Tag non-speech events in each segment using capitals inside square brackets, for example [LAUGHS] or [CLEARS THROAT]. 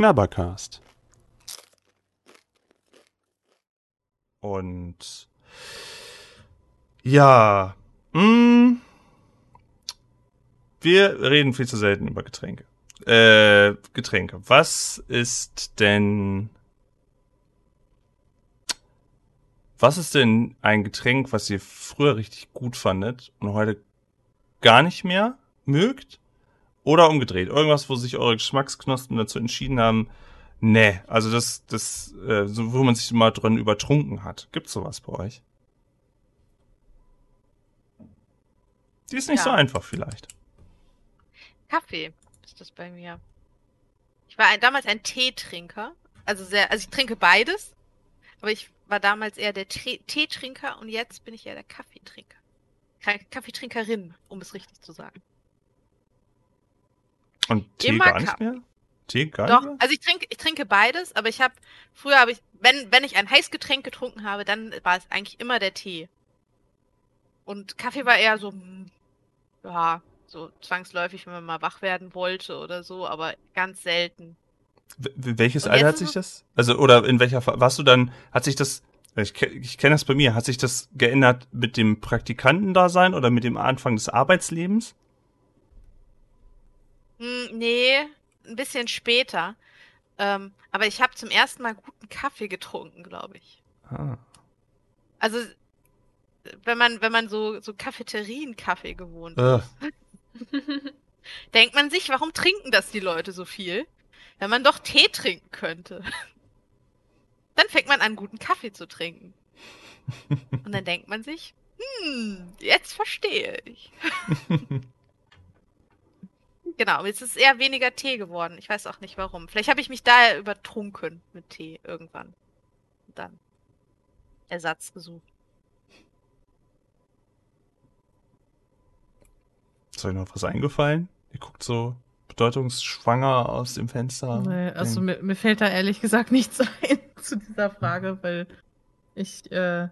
Knabbercast. Und ja, mh, mm, wir reden viel zu selten über Getränke. Äh, Getränke. Was ist denn Was ist denn ein Getränk, was ihr früher richtig gut fandet und heute gar nicht mehr mögt? Oder umgedreht, irgendwas, wo sich eure Geschmacksknospen dazu entschieden haben, nee, also das, das, äh, so, wo man sich mal drin übertrunken hat. Gibt's sowas bei euch? Die ist nicht ja. so einfach vielleicht. Kaffee ist das bei mir. Ich war ein, damals ein Teetrinker. Also sehr, also ich trinke beides. Aber ich war damals eher der Teetrinker und jetzt bin ich eher der Kaffeetrinker. Kaffeetrinkerin, um es richtig zu sagen. Und Tee Immer gar nicht mehr? Tee gar Doch, nicht mehr? also ich trinke, ich trinke beides, aber ich habe, früher habe ich, wenn, wenn ich ein Heißgetränk getrunken habe, dann war es eigentlich immer der Tee. Und Kaffee war eher so, hm, ja, so zwangsläufig, wenn man mal wach werden wollte oder so, aber ganz selten. Welches Alter hat sich das? Also, oder in welcher, warst du dann, hat sich das, ich, ich kenne das bei mir, hat sich das geändert mit dem Praktikantendasein oder mit dem Anfang des Arbeitslebens? Hm, nee, ein bisschen später. Ähm, aber ich habe zum ersten Mal guten Kaffee getrunken, glaube ich. Ah. Also, wenn man, wenn man so, so Cafeterien-Kaffee gewohnt uh. ist, [LAUGHS] denkt man sich, warum trinken das die Leute so viel? wenn man doch Tee trinken könnte. [LAUGHS] Dann fängt man an, guten Kaffee zu trinken. [LAUGHS] Und dann denkt man sich, hm, jetzt verstehe ich. Genau, jetzt ist es eher weniger Tee geworden. Ich weiß auch nicht warum. Vielleicht habe ich mich da übertrunken mit Tee irgendwann. Und dann Ersatz gesucht. Ist euch noch was eingefallen? Ihr guckt so bedeutungsschwanger aus dem Fenster. Nee, also mir, mir, fällt da ehrlich gesagt [LAUGHS] nichts ein zu dieser Frage, weil ich äh,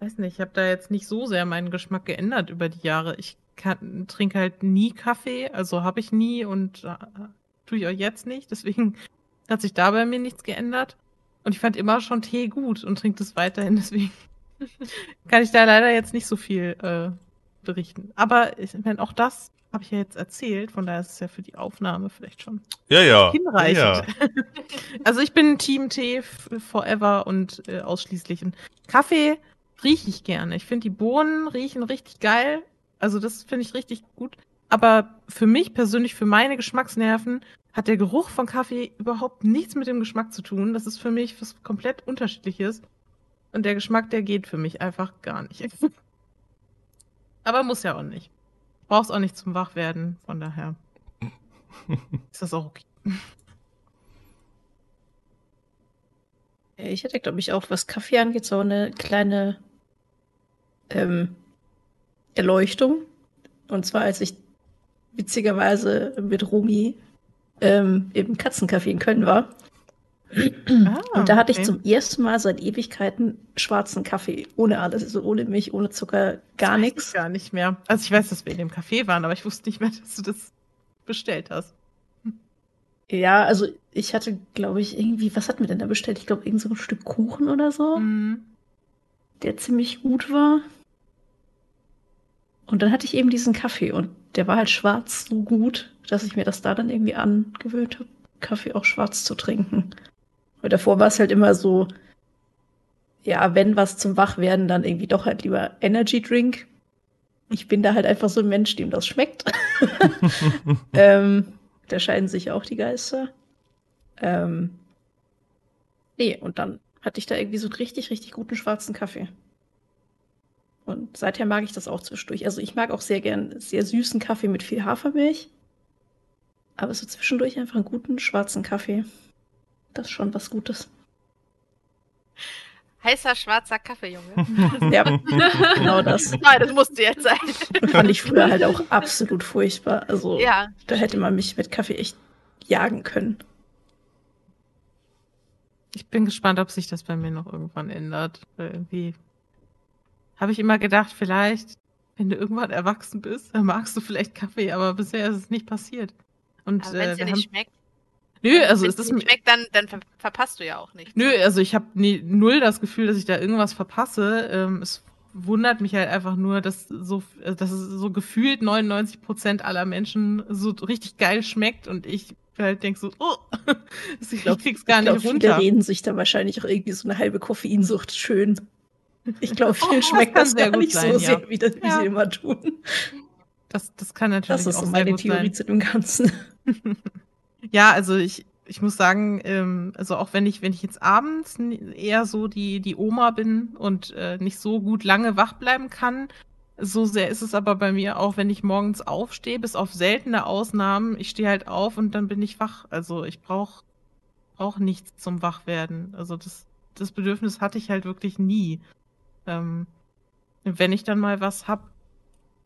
weiß nicht, ich habe da jetzt nicht so sehr meinen Geschmack geändert über die Jahre. Ich trinke halt nie Kaffee, also habe ich nie und äh, tue ich auch jetzt nicht. Deswegen [LAUGHS] hat sich da bei mir nichts geändert. Und ich fand immer schon Tee gut und trinke das weiterhin. [LAUGHS] Deswegen kann ich da leider jetzt nicht so viel äh, berichten. Aber ich meine, auch das habe ich ja jetzt erzählt, von daher ist es ja für die Aufnahme vielleicht schon ja, ja. hinreichend. Ja. [LAUGHS] also ich bin Team Tee forever und äh, ausschließlich. Und Kaffee rieche ich gerne. Ich finde die Bohnen riechen richtig geil. Also das finde ich richtig gut. Aber für mich persönlich, für meine Geschmacksnerven, hat der Geruch von Kaffee überhaupt nichts mit dem Geschmack zu tun. Das ist für mich was komplett unterschiedliches. Und der Geschmack, der geht für mich einfach gar nicht. [LAUGHS] Aber muss ja auch nicht brauchst auch nicht zum Wachwerden, von daher [LAUGHS] ist das auch okay. Ich hätte, glaube ich, auch, was Kaffee angeht, so eine kleine ähm, Erleuchtung. Und zwar, als ich witzigerweise mit Rumi ähm, im Katzencafé in Köln war. Ah, und da hatte okay. ich zum ersten Mal seit Ewigkeiten schwarzen Kaffee. Ohne alles, also ohne Milch, ohne Zucker, gar nichts. Gar nicht mehr. Also ich weiß, dass wir in dem Café waren, aber ich wusste nicht mehr, [LAUGHS] dass du das bestellt hast. Ja, also ich hatte, glaube ich, irgendwie, was hatten wir denn da bestellt? Ich glaube, irgend so ein Stück Kuchen oder so. Mhm. Der ziemlich gut war. Und dann hatte ich eben diesen Kaffee und der war halt schwarz so gut, dass ich mir das da dann irgendwie angewöhnt habe, Kaffee auch schwarz zu trinken. Weil davor war es halt immer so, ja, wenn was zum Wachwerden, dann irgendwie doch halt lieber Energy Drink. Ich bin da halt einfach so ein Mensch, dem das schmeckt. [LAUGHS] ähm, da scheiden sich auch die Geister. Ähm, nee, und dann hatte ich da irgendwie so einen richtig, richtig guten schwarzen Kaffee. Und seither mag ich das auch zwischendurch. Also ich mag auch sehr gern sehr süßen Kaffee mit viel Hafermilch. Aber so zwischendurch einfach einen guten schwarzen Kaffee. Das ist schon was Gutes. Heißer schwarzer Kaffee, Junge. [LAUGHS] ja, genau das. [LAUGHS] Nein, das musste jetzt sein. Fand ich früher halt auch absolut furchtbar. Also, ja. da hätte man mich mit Kaffee echt jagen können. Ich bin gespannt, ob sich das bei mir noch irgendwann ändert. Irgendwie habe ich immer gedacht, vielleicht, wenn du irgendwann erwachsen bist, dann magst du vielleicht Kaffee, aber bisher ist es nicht passiert. Und wenn es äh, dir nicht schmeckt. Nö, also Wenn ist das es nicht schmeckt, dann, dann ver verpasst du ja auch nicht. Nö, also ich habe null das Gefühl, dass ich da irgendwas verpasse. Ähm, es wundert mich halt einfach nur, dass so, äh, dass es so gefühlt 99 Prozent aller Menschen so richtig geil schmeckt und ich halt denk so, oh, [LAUGHS] ich glaub, krieg's gar ich glaub, nicht viele runter. reden sich da wahrscheinlich auch irgendwie so eine halbe Koffeinsucht schön. Ich glaube, Oh, vielen das schmeckt kann das sehr gar gut nicht sein, so ja. sehr, wie, das, wie Ja. sie immer tun. Das, das kann natürlich Das ist auch so meine Theorie sein. zu dem Ganzen. [LAUGHS] Ja, also ich, ich muss sagen, ähm, also auch wenn ich, wenn ich jetzt abends eher so die, die Oma bin und äh, nicht so gut lange wach bleiben kann, so sehr ist es aber bei mir auch, wenn ich morgens aufstehe, bis auf seltene Ausnahmen, ich stehe halt auf und dann bin ich wach. Also ich brauche brauch nichts zum Wachwerden. Also das, das Bedürfnis hatte ich halt wirklich nie. Ähm, wenn ich dann mal was hab,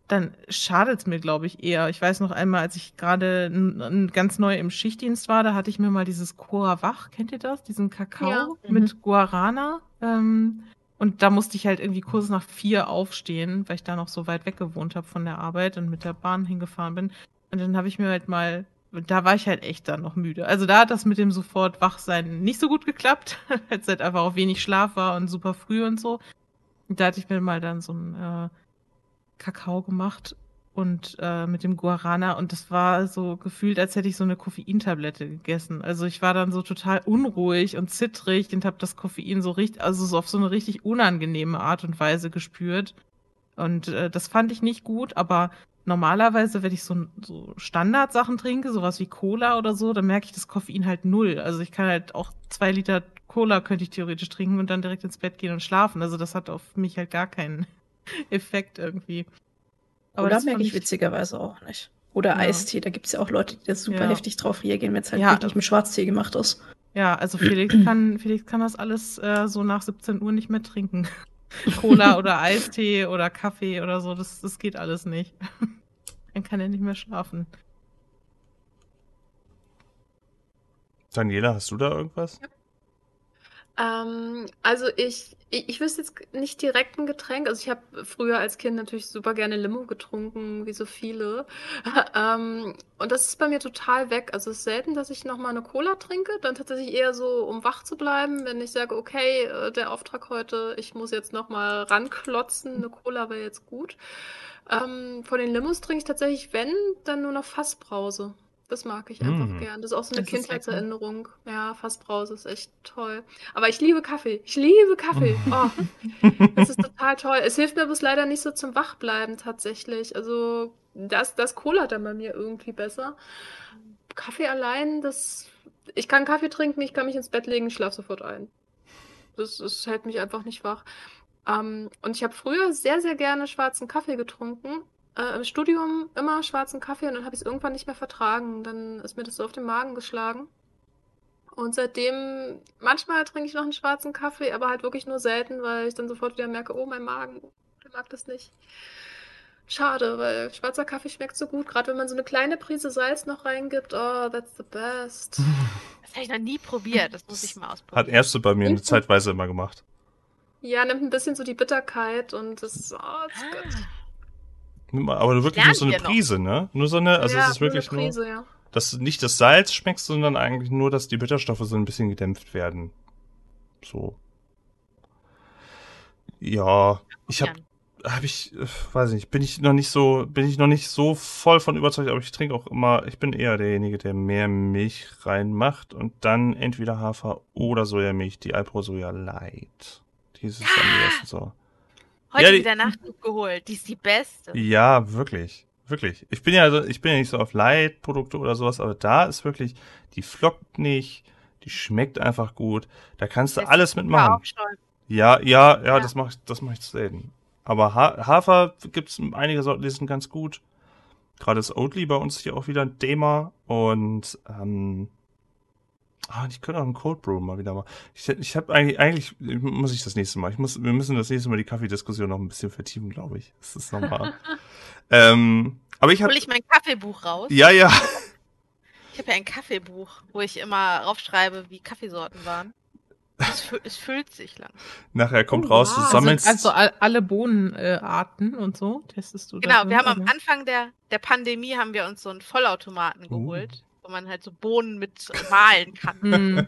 dann schadet es mir, glaube ich, eher. Ich weiß noch einmal, als ich gerade ganz neu im Schichtdienst war, da hatte ich mir mal dieses Coa Wach, kennt ihr das? Diesen Kakao Ja. mit Guarana. Ähm, und da musste ich halt irgendwie kurz nach vier aufstehen, weil ich da noch so weit weg gewohnt habe von der Arbeit und mit der Bahn hingefahren bin. Und dann habe ich mir halt mal, da war ich halt echt dann noch müde. Also da hat das mit dem sofort Wachsein nicht so gut geklappt, [LAUGHS] weil es halt einfach auch wenig Schlaf war und super früh und so. Da hatte ich mir mal dann so ein äh, Kakao gemacht und äh, mit dem Guarana und das war so gefühlt, als hätte ich so eine Koffeintablette gegessen. Also ich war dann so total unruhig und zittrig und habe das Koffein so richtig, also so auf so eine richtig unangenehme Art und Weise gespürt. Und äh, das fand ich nicht gut, aber normalerweise, wenn ich so, so Standardsachen trinke, sowas wie Cola oder so, dann merke ich das Koffein halt null. Also ich kann halt auch zwei Liter Cola könnte ich theoretisch trinken und dann direkt ins Bett gehen und schlafen. Also das hat auf mich halt gar keinen [LAUGHS] Effekt irgendwie. Oder das merke ich witzigerweise auch nicht. Oder Ja. Eistee, da gibt es ja auch Leute, die da super Ja. heftig drauf reagieren, wenn es halt Ja. wirklich mit Schwarztee gemacht ist. Ja, also Felix [CLEARS THROAT] kann, Felix kann das alles äh, so nach 17 Uhr nicht mehr trinken. [LAUGHS] Cola oder Eistee oder Kaffee oder so, das, das geht alles nicht. [LAUGHS] Dann kann er nicht mehr schlafen. Daniela, hast du da irgendwas? Ähm, also ich, ich, ich wüsste jetzt nicht direkt ein Getränk. Also ich habe früher als Kind natürlich super gerne Limo getrunken, wie so viele. [LAUGHS] ähm, und das ist bei mir total weg. Also es ist selten, dass ich nochmal eine Cola trinke. Dann tatsächlich eher so, um wach zu bleiben, wenn ich sage, okay, äh, der Auftrag heute, ich muss jetzt nochmal ranklotzen, eine Cola wäre jetzt gut. Ähm, von den Limos trinke ich tatsächlich, wenn, dann nur noch Fassbrause. Das mag ich einfach Mm. gern. Das ist auch so eine Das. Kindheitserinnerung. Ja, Fassbrause ist echt toll. Aber ich liebe Kaffee. Ich liebe Kaffee. [LAUGHS] Oh, das ist total toll. Es hilft mir bloß leider nicht so zum Wachbleiben tatsächlich. Also das, das Cola dann bei mir irgendwie besser. Kaffee allein, das. Ich kann Kaffee trinken, ich kann mich ins Bett legen, ich schlafe sofort ein. Das, das hält mich einfach nicht wach. Ähm, und ich habe früher sehr, sehr gerne schwarzen Kaffee getrunken. Äh, Im Studium immer schwarzen Kaffee und dann habe ich es irgendwann nicht mehr vertragen. Dann ist mir das so auf den Magen geschlagen. Und seitdem, manchmal trinke ich noch einen schwarzen Kaffee, aber halt wirklich nur selten, weil ich dann sofort wieder merke, oh, mein Magen, der mag das nicht. Schade, weil schwarzer Kaffee schmeckt so gut, gerade wenn man so eine kleine Prise Salz noch reingibt. Oh, that's the best. [LAUGHS] Das habe ich noch nie probiert. Das muss ich mal Hat ausprobieren. Erste bei mir eine Mhm. Zeitweise immer gemacht. Ja, nimmt ein bisschen so die Bitterkeit und das, oh, that's Ah, good. Nimm mal- Aber wirklich nur Lernen so eine wir noch. Prise, ne? Nur so eine, also ja, es ist wirklich nur nur, Prise, ja. dass du nicht das Salz schmeckst, sondern eigentlich nur, dass die Bitterstoffe so ein bisschen gedämpft werden. So. Ja, ich habe habe ich, äh, weiß ich nicht, bin ich noch nicht so, bin ich noch nicht so voll von überzeugt, aber ich trinke auch immer, ich bin eher derjenige, der mehr Milch reinmacht und dann entweder Hafer oder Sojamilch, die Alpro Soja Light. Dieses am [GASPS] Ah! besten so. Heute Ja, die- wieder Nachdruck geholt. Die ist die beste. Ja, wirklich. Wirklich. Ich bin ja, so- ich bin ja nicht so auf Light-Produkte oder sowas, aber da ist wirklich, die flockt nicht, die schmeckt einfach gut. Da kannst du Das alles war mitmachen. Ja, ja, ja, Ja. das mache ich, das mache ich selten. Aber ha Hafer gibt's einige Sorten, die sind ganz gut. Gerade das Oatly bei uns hier auch wieder ein Thema und ähm, ah, ich könnte auch einen Cold Brew mal wieder mal. Ich, ich habe eigentlich, eigentlich muss ich das nächste Mal. Ich muss, wir müssen das nächste Mal die Kaffeediskussion noch ein bisschen vertiefen, glaube ich. Das ist nochmal. [LAUGHS] ähm, aber ich habe, Hol ich mein Kaffeebuch raus. ja, ja, Ich habe ja ein Kaffeebuch, wo ich immer raufschreibe, wie Kaffeesorten waren. Es, fü es füllt sich lang. nachher kommt Oh, raus, wow. du Also- sammelst. Also all, alle Bohnenarten und so testest du Genau, wir haben oder? am Anfang der, der Pandemie haben wir uns so einen Vollautomaten Uh. geholt. Wo man halt so Bohnen mit malen kann. Hm.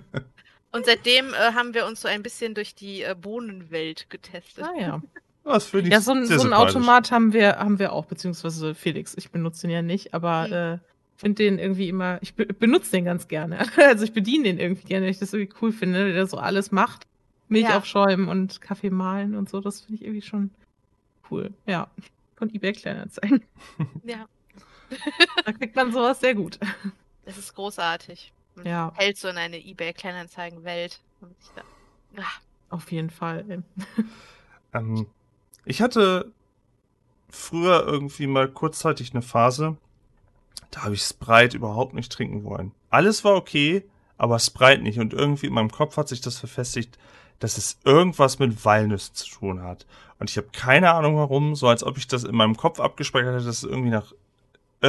Und seitdem äh, haben wir uns so ein bisschen durch die äh, Bohnenwelt getestet. Ah ja. Das finde ich Ja, so, ein- so einen sympathisch. Automat haben wir, haben wir auch, beziehungsweise Felix. Ich benutze den ja nicht, aber Hm. äh, finde den irgendwie immer, ich be benutze den ganz gerne. [LAUGHS] Also ich bediene den irgendwie gerne, weil ich das irgendwie cool finde, der so alles macht. Milch Ja. aufschäumen und Kaffee mahlen und so, das finde ich irgendwie schon cool. Ja. Von eBay Kleinanzeigen. Ja, [LAUGHS] Da kriegt man sowas sehr gut. Das ist großartig. Man Ja. fällt so in eine eBay-Kleinanzeigen-Welt. Ah, Auf jeden Fall. [LAUGHS] Ähm, ich hatte früher irgendwie mal kurzzeitig eine Phase, da habe ich Sprite überhaupt nicht trinken wollen. Alles war okay, aber Sprite nicht. Und irgendwie in meinem Kopf hat sich das verfestigt, dass es irgendwas mit Walnüssen zu tun hat. Und ich habe keine Ahnung warum, so als ob ich das in meinem Kopf abgespeichert hätte, dass es irgendwie nach,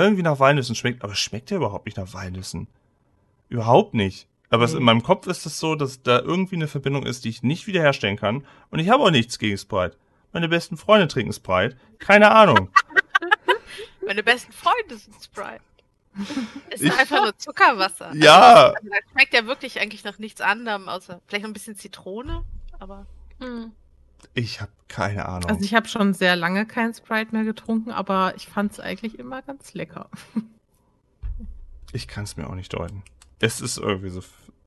irgendwie nach Walnüssen schmeckt. Aber es schmeckt ja überhaupt nicht nach Walnüssen. Überhaupt nicht. Aber es, Nee. in meinem Kopf ist es so, dass da irgendwie eine Verbindung ist, die ich nicht wiederherstellen kann. Und ich habe auch nichts gegen Sprite. Meine besten Freunde trinken Sprite. Keine Ahnung. [LAUGHS] Meine besten Freunde sind Sprite. [LAUGHS] Ist Ich- einfach nur Zuckerwasser. ja, Also, das schmeckt ja wirklich eigentlich nach nichts anderem, außer vielleicht noch ein bisschen Zitrone, aber Hm. Ich habe keine Ahnung. Also ich habe schon sehr lange kein Sprite mehr getrunken, aber ich fand es eigentlich immer ganz lecker. [LAUGHS] Ich kann es mir auch nicht deuten. Es ist irgendwie so,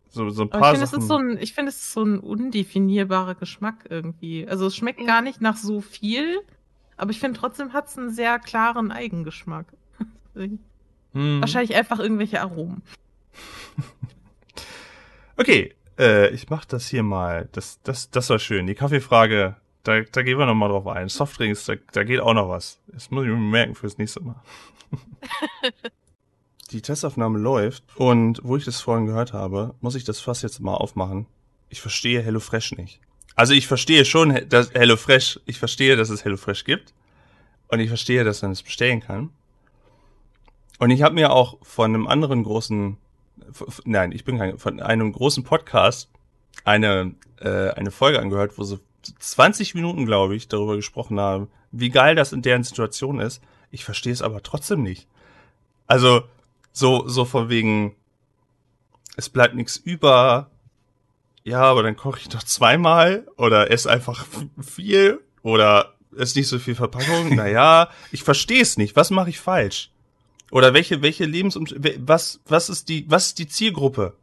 so, so ein Aber paar ich finde, es Sachen. ist so ein, ich finde, es ist so ein undefinierbarer Geschmack irgendwie. Also es schmeckt gar nicht nach so viel, aber ich finde trotzdem hat es einen sehr klaren Eigengeschmack. Hm. Wahrscheinlich einfach irgendwelche Aromen. [LAUGHS] Okay, äh, ich mach das hier mal. Das, das, das war schön. Die Kaffeefrage, da, da gehen wir noch mal drauf ein. Softdrinks, da, da geht auch noch was. Das muss ich mir merken fürs nächste Mal. [LAUGHS] Die Testaufnahme läuft und wo ich das vorhin gehört habe, muss ich das Fass jetzt mal aufmachen. Ich verstehe HelloFresh nicht. Also ich verstehe schon, dass HelloFresh, ich verstehe, dass es HelloFresh gibt und ich verstehe, dass man es bestellen kann. Und ich habe mir auch von einem anderen großen nein, ich bin kein, von einem großen Podcast eine, äh, eine Folge angehört, wo sie 20 Minuten, glaube ich, darüber gesprochen haben, wie geil das in deren Situation ist. Ich verstehe es aber trotzdem nicht. Also, so, so von wegen, es bleibt nichts über. Ja, aber dann koche ich doch zweimal oder esse einfach viel oder ist nicht so viel Verpackung. [LAUGHS] naja, ich verstehe es nicht. Was mache ich falsch? Oder welche, welche Lebensum, we- was, was ist die, was ist die Zielgruppe?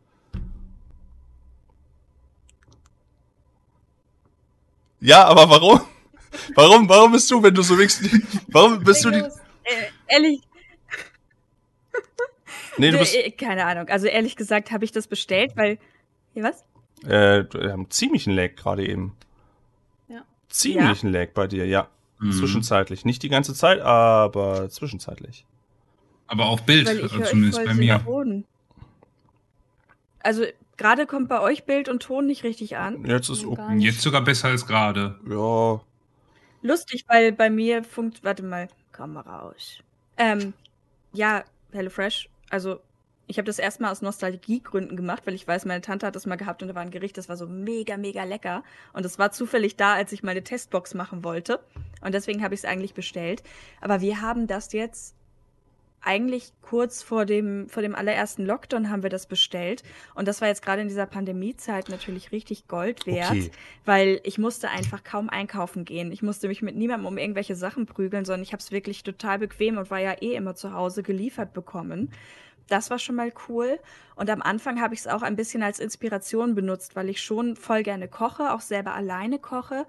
Ja, aber warum? [LAUGHS] Warum, warum bist du, wenn du so wickst, [LAUGHS] warum bist du die, Äh, ehrlich, nee, du bist, äh, keine Ahnung. Also ehrlich gesagt habe ich das bestellt, weil. Hier, was? äh, wir haben ziemlichen Lag gerade eben. Ja. Ziemlichen Lag bei dir, ja. Mhm. Zwischenzeitlich. Nicht die ganze Zeit, aber zwischenzeitlich. Aber auch Bild, euch zumindest bei mir. synchron. Also gerade kommt bei euch Bild und Ton nicht richtig an. Jetzt ist, okay. Jetzt sogar besser als gerade. ja, Lustig, weil bei mir funkt. Warte mal, Kamera aus. Ähm, ja, HelloFresh. Also, ich habe das erstmal aus Nostalgiegründen gemacht, weil ich weiß, meine Tante hat das mal gehabt und da war ein Gericht, das war so mega, mega lecker. Und es war zufällig da, als ich meine Testbox machen wollte. Und deswegen habe ich es eigentlich bestellt. Aber wir haben das jetzt eigentlich kurz vor dem, vor dem allerersten Lockdown haben wir das bestellt. Und das war jetzt gerade in dieser Pandemiezeit natürlich richtig Gold wert okay. weil ich musste einfach kaum einkaufen gehen. Ich musste mich mit niemandem um irgendwelche Sachen prügeln, sondern ich habe es wirklich total bequem und war ja eh immer zu Hause geliefert bekommen. Das war schon mal cool. Und am Anfang habe ich es auch ein bisschen als Inspiration benutzt, weil ich schon voll gerne koche, auch selber alleine koche.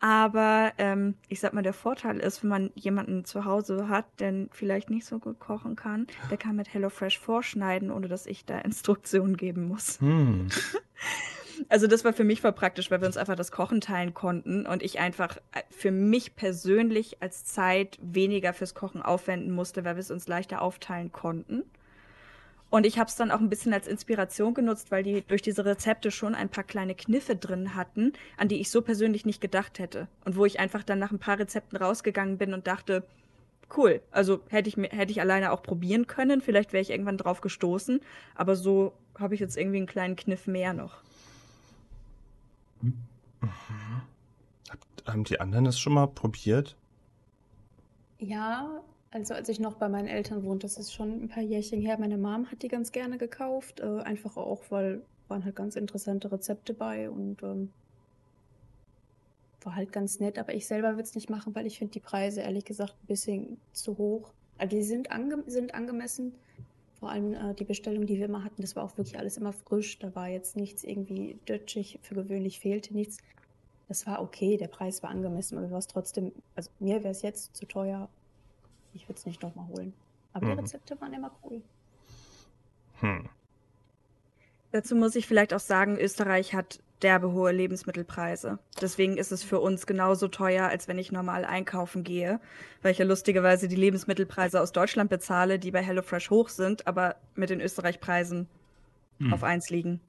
Aber ähm, ich sag mal, der Vorteil ist, wenn man jemanden zu Hause hat, der vielleicht nicht so gut kochen kann, der kann mit HelloFresh vorschneiden, ohne dass ich da [LAUGHS] Instruktionen geben muss. Hm. [LAUGHS] Also das war für mich voll praktisch, weil wir uns einfach das Kochen teilen konnten und ich einfach äh, für mich persönlich als Zeit weniger fürs Kochen aufwenden musste, weil wir es uns leichter aufteilen konnten. Und ich habe es dann auch ein bisschen als Inspiration genutzt, weil die durch diese Rezepte schon ein paar kleine Kniffe drin hatten, an die ich so persönlich nicht gedacht hätte. Und wo ich einfach dann nach ein paar Rezepten rausgegangen bin und dachte, cool, also hätte ich, mir- hätte ich alleine auch probieren können, vielleicht wäre ich irgendwann drauf gestoßen, aber so habe ich jetzt irgendwie einen kleinen Kniff mehr noch. Haben die anderen das schon mal probiert? Ja, Also als ich noch bei meinen Eltern wohnte, das ist schon ein paar Jährchen her. Meine Mom hat die ganz gerne gekauft, äh, einfach auch, weil waren halt ganz interessante Rezepte bei und ähm, war halt ganz nett. Aber ich selber würde es nicht machen, weil ich finde die Preise ehrlich gesagt ein bisschen zu hoch. Also die sind, ange sind angemessen. Vor allem äh, die Bestellung, die wir immer hatten, das war auch wirklich alles immer frisch. Da war jetzt nichts irgendwie dötschig. Für gewöhnlich fehlte nichts. Das war okay, der Preis war angemessen, aber war es trotzdem, also mir wäre es jetzt zu teuer. Ich würde es nicht nochmal holen. Aber Mhm. die Rezepte waren immer cool. Hm. Dazu muss ich vielleicht auch sagen, Österreich hat derbe hohe Lebensmittelpreise. Deswegen ist es für uns genauso teuer, als wenn ich normal einkaufen gehe, weil ich ja lustigerweise die Lebensmittelpreise aus Deutschland bezahle, die bei HelloFresh hoch sind, aber mit den Österreich-Preisen Hm. auf eins liegen.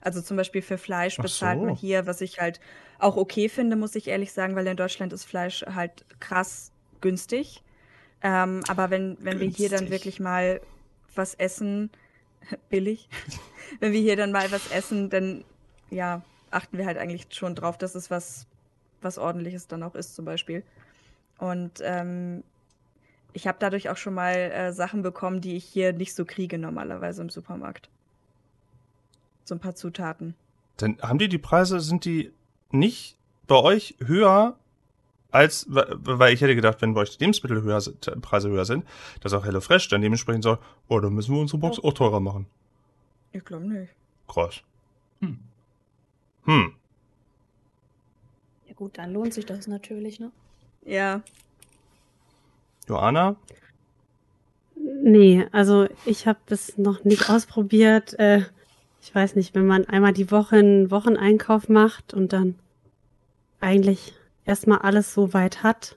Also zum Beispiel für Fleisch bezahlt so. man hier, was ich halt auch okay finde, muss ich ehrlich sagen, weil in Deutschland ist Fleisch halt krass günstig. Ähm, aber wenn, wenn wir hier dann wirklich mal was essen, [LAUGHS] billig, [LAUGHS] wenn wir hier dann mal was essen, dann ja, achten wir halt eigentlich schon drauf, dass es was, was ordentliches dann auch ist, zum Beispiel. Und ähm, ich habe dadurch auch schon mal äh, Sachen bekommen, die ich hier nicht so kriege normalerweise im Supermarkt. So ein paar Zutaten. Dann haben die die Preise, sind die nicht bei euch höher als, weil ich hätte gedacht, wenn bei euch die Lebensmittel höher sind, Preise höher sind, dass auch HelloFresh dann dementsprechend sagt, oh, dann müssen wir unsere Box auch teurer machen. Ich glaube nicht. Krass. Hm. Hm. Ja gut, dann lohnt sich das natürlich, ne? Ja, Joanna? Nee, also ich habe das noch nicht ausprobiert. Äh, ich weiß nicht, wenn man einmal die Woche einen Wocheneinkauf macht und dann eigentlich erstmal alles so weit hat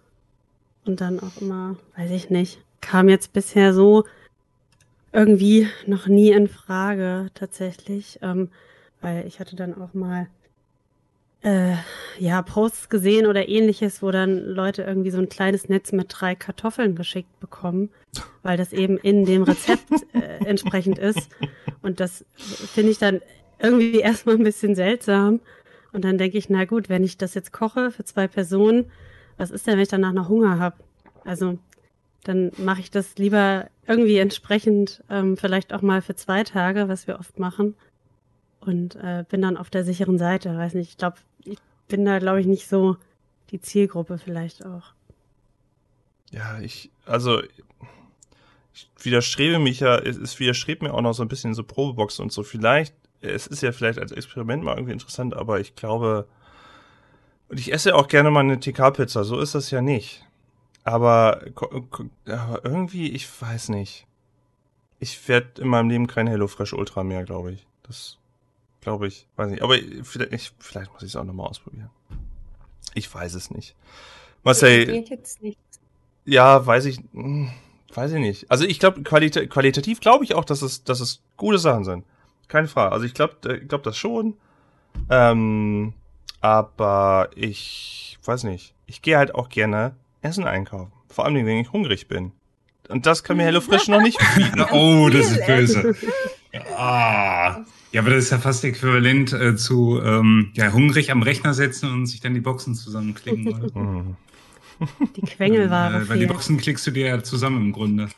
und dann auch immer, weiß ich nicht, kam jetzt bisher so irgendwie noch nie in Frage tatsächlich, ähm, weil ich hatte dann auch mal äh, ja Posts gesehen oder ähnliches, wo dann Leute irgendwie so ein kleines Netz mit drei Kartoffeln geschickt bekommen, weil das eben in dem Rezept äh, [LAUGHS] entsprechend ist. Und das finde ich dann irgendwie erstmal ein bisschen seltsam und dann denke ich, na gut, wenn ich das jetzt koche für zwei Personen, was ist denn, wenn ich danach noch Hunger habe? Also dann mache ich das lieber irgendwie entsprechend ähm, vielleicht auch mal für zwei Tage, was wir oft machen. Und äh, bin dann auf der sicheren Seite. Weiß nicht, ich glaube, ich bin da, glaube ich, nicht so die Zielgruppe vielleicht auch. Ja, ich, also, ich widerstrebe mich ja, es, es widerstrebt mir auch noch so ein bisschen so Probebox und so. Vielleicht, es ist ja vielleicht als Experiment mal irgendwie interessant, aber ich glaube, und ich esse auch gerne mal eine TK-Pizza, so ist das ja nicht. Aber, aber irgendwie, ich weiß nicht. Ich werde in meinem Leben kein HelloFresh Ultra mehr, glaube ich. Das glaube ich, weiß nicht. Aber vielleicht, ich, vielleicht muss ich es auch nochmal ausprobieren. Ich weiß es nicht. Marcel, Geht jetzt nicht. ja, weiß ich, hm, weiß ich nicht. Also ich glaube, qualita qualitativ glaube ich auch, dass es, dass es gute Sachen sind. Keine Frage. Also ich glaube, ich glaube das schon. Ähm, aber ich weiß nicht. Ich gehe halt auch gerne Essen einkaufen. Vor allem, wenn ich hungrig bin. Und das kann mir [LAUGHS] HelloFresh noch nicht bieten. [LAUGHS] Oh, das ist böse. [LAUGHS] Ah. Ja, aber das ist ja fast äquivalent äh, zu ähm, ja, hungrig am Rechner setzen und sich dann die Boxen zusammenklicken. Oder? Hm. Die Quengelware äh, weil die. Boxen klickst du dir ja zusammen im Grunde.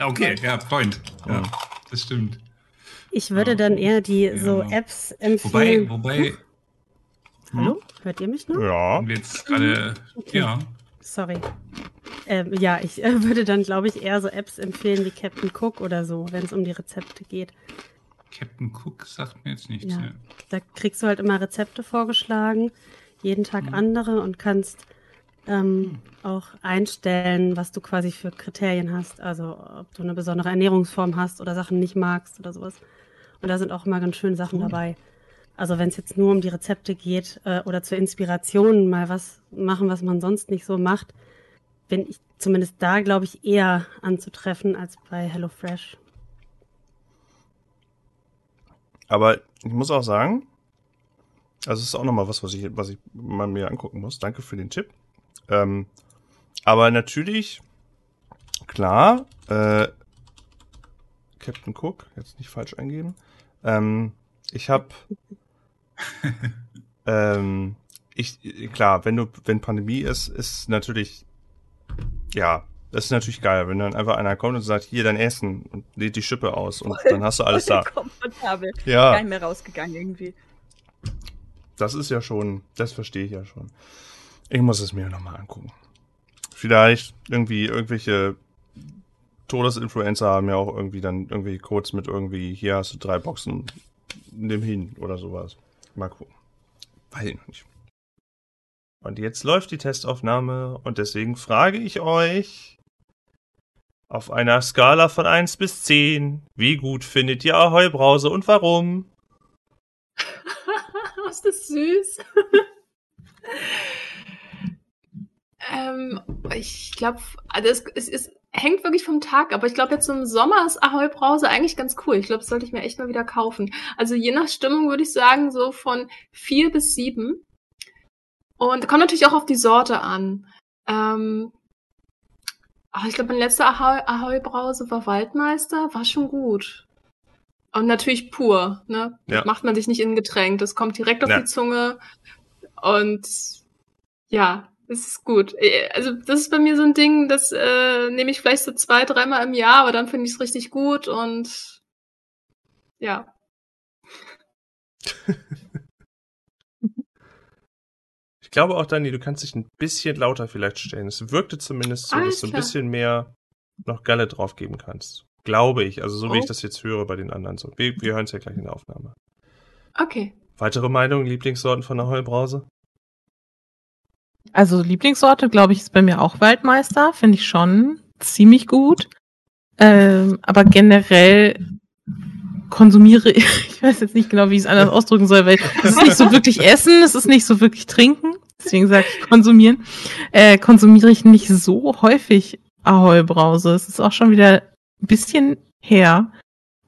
okay, ja, Point. Ja, das stimmt. Ich würde dann eher die so Ja. Apps Wobei, empfehlen. wobei, Hallo? Hört ihr mich noch? Ja. und jetzt gerade, Okay. ja, Sorry. Ähm, ja, ich äh, [LAUGHS] würde dann, glaube ich, eher so Apps empfehlen wie Captain Cook oder so, wenn es um die Rezepte geht. Captain Cook sagt mir jetzt nichts. Ja. Ja. Da kriegst du halt immer Rezepte vorgeschlagen, jeden Tag Mhm. andere und kannst ähm, auch einstellen, was du quasi für Kriterien hast. Also ob du eine besondere Ernährungsform hast oder Sachen nicht magst oder sowas. Und da sind auch immer ganz schöne Sachen Cool. dabei. Also wenn es jetzt nur um die Rezepte geht äh, oder zur Inspiration mal was machen, was man sonst nicht so macht, bin ich zumindest da, glaube ich, eher anzutreffen als bei HelloFresh. Aber ich muss auch sagen, also es ist auch nochmal was, was ich, was ich mal mir angucken muss. Danke für den Tipp. Ähm, aber natürlich, klar, äh, Captain Cook, jetzt nicht falsch eingeben. Ähm, ich habe, [LAUGHS] ähm, ich, klar, wenn du, wenn Pandemie ist, ist natürlich, ja, Das ist natürlich geil, wenn dann einfach einer kommt und sagt, hier dein Essen und lädt die Schippe aus und dann hast du alles da. Komfortabel. Ja. Gar nicht mehr rausgegangen irgendwie. Das ist ja schon, das verstehe ich ja schon. Ich muss es mir nochmal angucken. Vielleicht irgendwie irgendwelche Todesinfluencer haben ja auch irgendwie dann irgendwie kurz mit irgendwie, hier hast du drei Boxen, nimm hin oder sowas. Mal gucken. Weiß ich noch nicht. Und jetzt läuft die Testaufnahme und deswegen frage ich euch auf einer Skala von 1 bis 10, wie gut findet ihr Ahoi Brause und warum? [LAUGHS] ist das süß. [LAUGHS] ähm, ich glaube, also es, es hängt wirklich vom Tag, aber ich glaube, jetzt im Sommer ist Ahoi Brause eigentlich ganz cool. Ich glaube, das sollte ich mir echt mal wieder kaufen. Also je nach Stimmung würde ich sagen, so von vier bis sieben. Und kommt natürlich auch auf die Sorte an. Ähm, ich glaube, mein letzter Ahoi, Ahoi Brause war Waldmeister, war schon gut. Und natürlich pur, ne? Ja. Macht man sich nicht in Getränk. Das kommt direkt auf Ja. die Zunge. Und ja, es ist gut. Äh, Also, das ist bei mir so ein Ding, das äh, nehme ich vielleicht so zwei, dreimal im Jahr, aber dann finde ich es richtig gut und ja. [LAUGHS] Ich glaube auch, Dani, du kannst dich ein bisschen lauter vielleicht stellen. Es wirkte zumindest so, Alles dass du ein bisschen mehr noch Galle drauf geben kannst. Glaube ich. Also so wie ich Oh. das jetzt höre bei den anderen. So, wir, wir hören es ja gleich in der Aufnahme. Okay. Weitere Meinungen, Lieblingssorten von der Heulbrause? Also Lieblingssorte, glaube ich, ist bei mir auch Waldmeister. Finde ich schon ziemlich gut. Ähm, aber generell konsumiere [LAUGHS] ich, ich weiß jetzt nicht genau, wie ich es anders ausdrücken soll, weil es ist nicht so wirklich Essen, es ist nicht so wirklich Trinken. Deswegen sage ich konsumieren. Äh, konsumiere ich nicht so häufig Ahoi Brause. Es ist auch schon wieder ein bisschen her.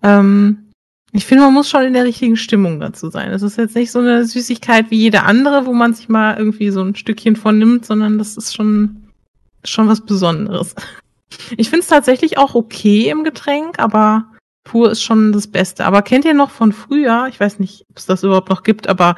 Ähm, ich finde, man muss schon in der richtigen Stimmung dazu sein. Es ist jetzt nicht so eine Süßigkeit wie jede andere, wo man sich mal irgendwie so ein Stückchen von nimmt, sondern das ist schon, schon was Besonderes. Ich finde es tatsächlich auch okay im Getränk, aber pur ist schon das Beste. Aber kennt ihr noch von früher, ich weiß nicht, ob es das überhaupt noch gibt, aber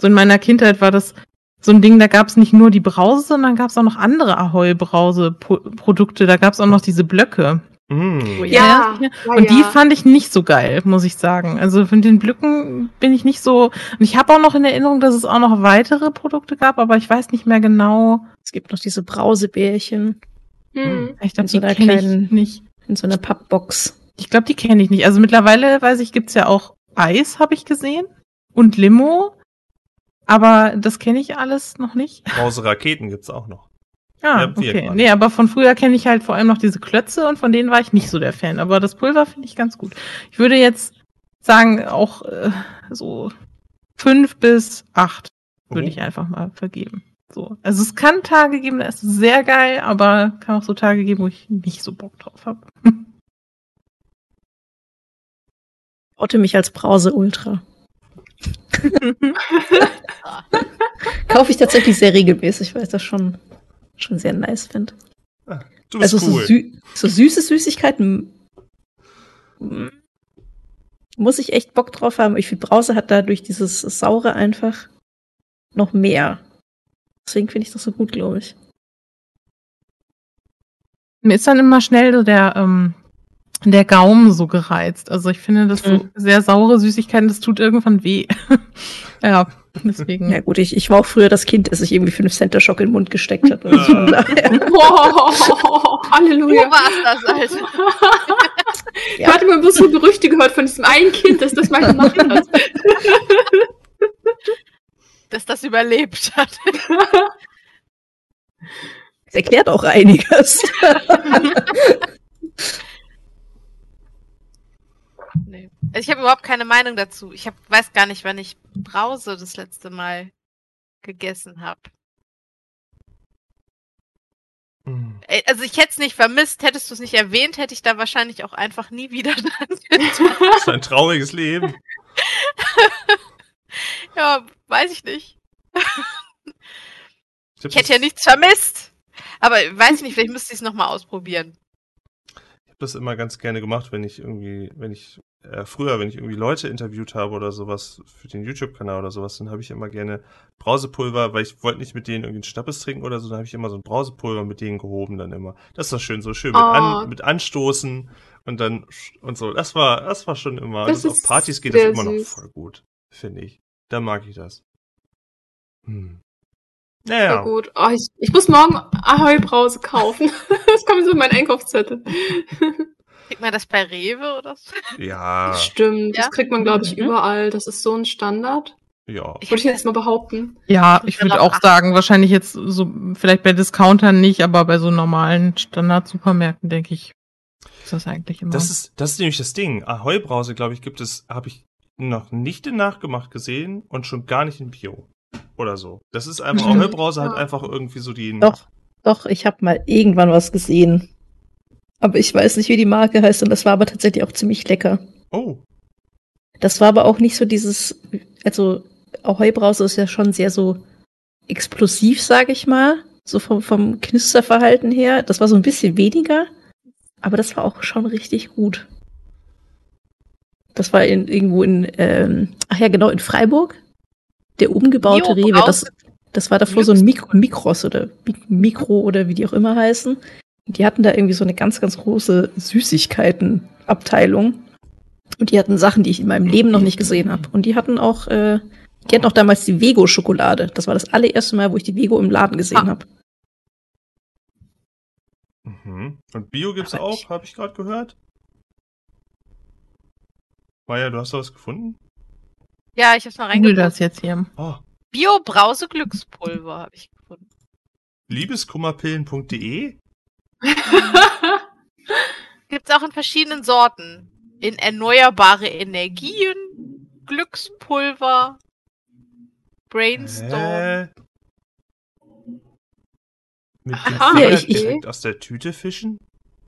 so in meiner Kindheit war das so ein Ding, da gab es nicht nur die Brause, sondern gab es auch noch andere Ahoi-Brause-Produkte. Da gab es auch noch diese Blöcke. Mm. Ja, Ja, und die fand ich nicht so geil, muss ich sagen. Also von den Blöcken bin ich nicht so. Und ich habe auch noch in Erinnerung, dass es auch noch weitere Produkte gab, aber ich weiß nicht mehr genau. Es gibt noch diese Brausebärchen Hm. Ich glaube, so die kenne ich nicht. in so einer Pappbox. Ich glaube, die kenne ich nicht. Also mittlerweile weiß ich, gibt's ja auch Eis, habe ich gesehen. Und Limo. Aber das kenne ich alles noch nicht. Brause Raketen gibt's auch noch. Ah, Ja, okay. Nee, aber von früher kenne ich halt vor allem noch diese Klötze und von denen war ich nicht so der Fan. Aber das Pulver finde ich ganz gut. Ich würde jetzt sagen, auch äh, so fünf bis acht würde Oh. ich einfach mal vergeben. So. Also es kann Tage geben, da ist es sehr geil, aber kann auch so Tage geben, wo ich nicht so Bock drauf habe. Otte mich als Brause Ultra. [LAUGHS] Kaufe ich tatsächlich sehr regelmäßig, weil ich das schon, schon sehr nice finde. Du bist Also cool. so, sü so süße Süßigkeiten muss ich echt Bock drauf haben. Ich finde, Brause hat dadurch dieses Saure einfach noch mehr. Deswegen finde ich das so gut, glaube ich. Mir ist dann immer schnell so der, ähm, der Gaumen so gereizt. Also ich finde, das so Mhm. sehr saure Süßigkeiten, das tut irgendwann weh. [LAUGHS] ja, deswegen. Ja gut, ich, ich war auch früher das Kind, das sich irgendwie 5 Cent der Schock in den Mund gesteckt hat. Also von daher- Wow, Du Halleluja. warst das, Alter. Ich hatte mal bloß so Gerüchte gehört von diesem einen Kind, das das mal gemacht hat. [LAUGHS] Dass das überlebt hat. Das erklärt auch einiges. [LAUGHS] Also ich habe überhaupt keine Meinung dazu. Ich hab, weiß gar nicht, wann ich Brause das letzte Mal gegessen habe. Hm. Also ich hätte es nicht vermisst, hättest du es nicht erwähnt, hätte ich da wahrscheinlich auch einfach nie wieder [LAUGHS] dran gedacht. Das ist ein trauriges Leben. [LAUGHS] Ja, weiß ich nicht. Ich, Ich hätte ja nichts vermisst. Aber weiß ich nicht, vielleicht müsste ich es nochmal ausprobieren. das immer ganz gerne gemacht, wenn ich irgendwie, wenn ich äh, früher, wenn ich irgendwie Leute interviewt habe oder sowas für den YouTube-Kanal oder sowas, dann habe ich immer gerne Brausepulver, weil ich wollte nicht mit denen irgendwie einen Schnappes trinken oder so, dann habe ich immer so ein Brausepulver mit denen gehoben dann immer. Das ist doch schön, so schön mit, Oh. an, mit Anstoßen und dann und so. Das war, das war schon immer. Das Das auf Partys geht das sehr immer noch süß. voll gut, finde ich. Da mag ich das. Hm. Sehr Naja. gut. Oh, ich, ich muss morgen Ahoi-Brause kaufen. [LAUGHS] das kommt so in meinen Einkaufszettel. Kriegt man das bei Rewe oder so? Ja, Stimmt, Ja? das kriegt man, glaube ich, Mhm. überall. Das ist so ein Standard. ja. Ich Würde ich jetzt mal behaupten. Ja, ich würde auch sagen, wahrscheinlich jetzt so, vielleicht bei Discountern nicht, aber bei so normalen Standard-Supermärkten, denke ich, ist das eigentlich immer. Das ist, das ist nämlich das Ding. Ahoi-Brause, glaube ich, gibt es, habe ich noch nicht in Nachgemacht gesehen und schon gar nicht in Bio. Oder so. Das ist einfach. Ahoi-Brause hat Ja. einfach irgendwie so die. Doch, doch, ich habe mal irgendwann was gesehen. Aber ich weiß nicht, wie die Marke heißt und das war aber tatsächlich auch ziemlich lecker. Oh. Das war aber auch nicht so dieses, also Ahoi-Brause ist ja schon sehr so explosiv, sage ich mal, so vom, vom Knisterverhalten her. Das war so ein bisschen weniger, aber das war auch schon richtig gut. Das war in, irgendwo in, ähm, ach ja, genau, in Freiburg. Der umgebaute Rewe, das, das war davor so ein Mik Mikros oder Mik Mikro oder wie die auch immer heißen. Die hatten da irgendwie so eine ganz, ganz große Süßigkeiten-Abteilung. Und die hatten Sachen, die ich in meinem Leben noch nicht gesehen habe. Und die hatten auch, äh, die hatten auch damals die Vego-Schokolade. Das war das allererste Mal, wo ich die Vego im Laden gesehen Ah. habe. Mhm. Und Bio gibt's Aber auch, habe ich gerade gehört. Maja, du hast da was gefunden? Ja, ich hab's mal reingebracht. das jetzt hier. Oh. Bio-Brause-Glückspulver habe ich gefunden. Liebeskummerpillen.de? [LAUGHS] Gibt's auch in verschiedenen Sorten. In erneuerbare Energien, Glückspulver, Brainstorm. Hä? Mit dem [LAUGHS] Ja, ich- ich- direkt aus der Tüte fischen?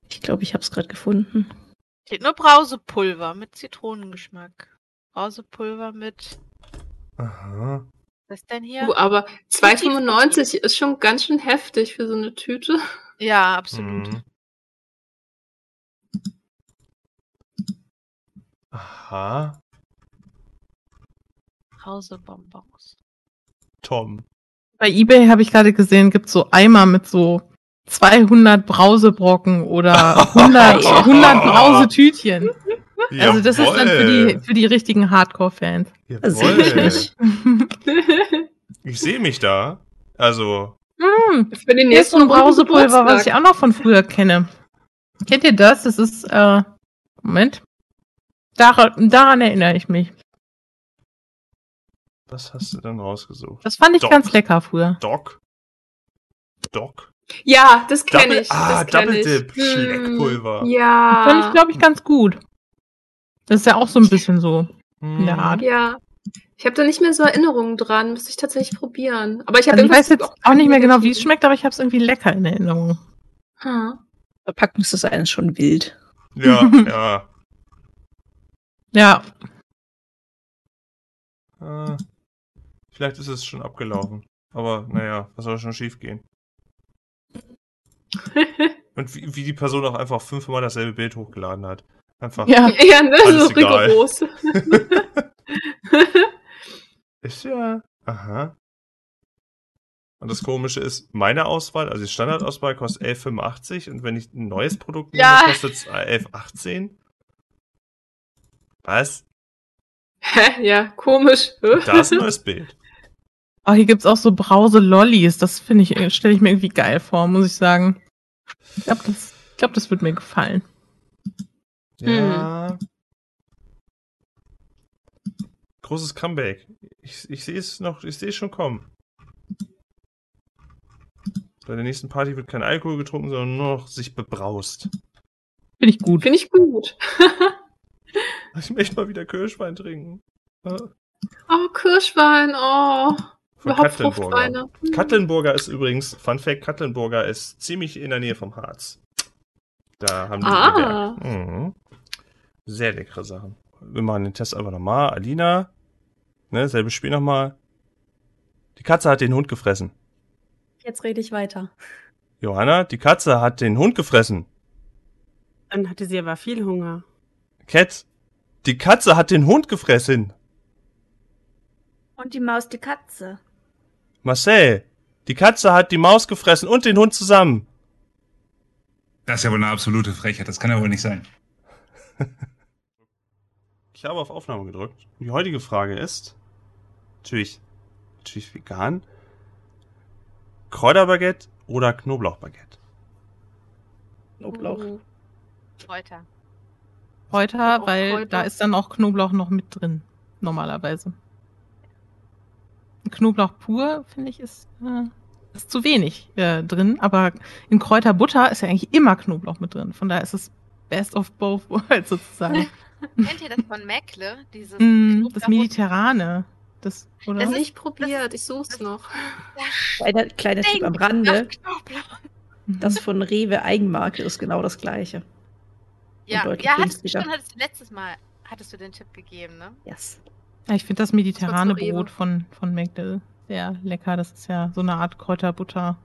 Ich glaube, ich habe es gerade gefunden. Steht nur Brausepulver mit Zitronengeschmack. Brausepulver mit. Aha. Was ist denn hier? Uh, aber 2,95 ist schon ganz schön heftig für so eine Tüte. Ja, absolut. Mhm. Aha. Brausebonbons. Tom. Bei eBay habe ich gerade gesehen, gibt's so Eimer mit so 200 Brausebrocken oder 100, 100 [LAUGHS] Brausetütchen. Also das ist dann für die, für die richtigen Hardcore-Fans. Das [LAUGHS] sehe ich Jawohl. nicht. Ich sehe mich da. Also, Hm, für den ist so nächsten ein Brausepulver, was ich auch noch von früher kenne. Kennt ihr das? Das ist, äh, Moment. Daran, daran erinnere ich mich. was hast du denn rausgesucht? Das fand ich Doch. ganz lecker früher. Doc? Doc? Ja, das kenne ich. ah, das kenn Double ich. Dip, Hm, Schleckpulver. Ja. Fand ich, glaube ich, ganz gut. Das ist ja auch so ein bisschen so. Hm. Ja. Ja. Ich habe da nicht mehr so Erinnerungen dran. Müsste ich tatsächlich probieren. Aber ich habe Also ich weiß jetzt auch nicht mehr genau, wie es schmeckt, aber ich habe es irgendwie lecker in Erinnerung. Hm. Verpackungsdesign ist schon wild. Ja, [LAUGHS] ja. Ja, Äh, vielleicht ist es schon abgelaufen. Aber naja, was soll schon schief gehen? [LAUGHS] Und wie, wie die Person auch einfach fünfmal dasselbe Bild hochgeladen hat. Einfach. ja. [LAUGHS] Ja, ne, Alles so egal. rigoros. [LAUGHS] Ist ja. Aha. Und das Komische ist, meine Auswahl, also die Standardauswahl kostet 11,85 und wenn ich ein neues Produkt nehme, Ja. kostet es 11,18. Was? Hä? Ja, komisch. Da ist ein neues Bild. [LAUGHS] Oh, hier gibt's auch so Brause-Lollis. Das finde ich, stelle ich mir irgendwie geil vor, muss ich sagen. Ich glaube, das, ich glaub, das wird mir gefallen. Ja. Großes Comeback. Ich, ich sehe es noch, ich sehe es schon kommen. Bei der nächsten Party wird kein Alkohol getrunken, sondern nur noch sich bebraust. Finde ich gut. Finde ich gut. [LAUGHS] Ich möchte mal wieder Kirschwein trinken. Oh, Kirschwein, oh. Von Überhaupt Katlenburger. Hm. Katlenburger ist übrigens, Fun Fact, Katlenburger ist ziemlich in der Nähe vom Harz. Da haben die Ah. Mhm. Sehr leckere Sachen. Wir machen den Test einfach nochmal. Alina, ne, selbes Spiel nochmal. Die Katze hat den Hund gefressen. Jetzt rede ich weiter. Johanna, die Katze hat den Hund gefressen. Dann hatte sie aber viel Hunger. Cat, die Katze hat den Hund gefressen. Und die Maus die Katze. Marcel, die Katze hat die Maus gefressen und den Hund zusammen. Das ist ja wohl eine absolute Frechheit. Das kann ja wohl nicht sein. Ich habe auf Aufnahme gedrückt. Die heutige Frage ist, natürlich, natürlich vegan, Kräuterbaguette oder Knoblauchbaguette? Knoblauch. Uh, Kräuter. Kräuter, weil Kräuter. da ist dann auch Knoblauch noch mit drin, normalerweise. Knoblauch pur, finde ich, ist, äh, ist zu wenig äh, drin, aber in Kräuterbutter ist ja eigentlich immer Knoblauch mit drin. Von daher ist es best of both worlds sozusagen. [LAUGHS] Kennt ihr das von Meckle? Dieses Mm, das Mediterrane. Das, oder? Das ist- nicht probiert, ich such's noch. Kleiner, kleiner Tipp am Rande. Das von Rewe Eigenmarke ist genau das gleiche. Ja, ja hattest, günstiger. stimmt, hattest du letztes Mal hattest du den Tipp gegeben, ne? Yes. Ja, ich finde das mediterrane Das Brot von, von Magdal sehr lecker. Das ist ja so eine Art Kräuterbutter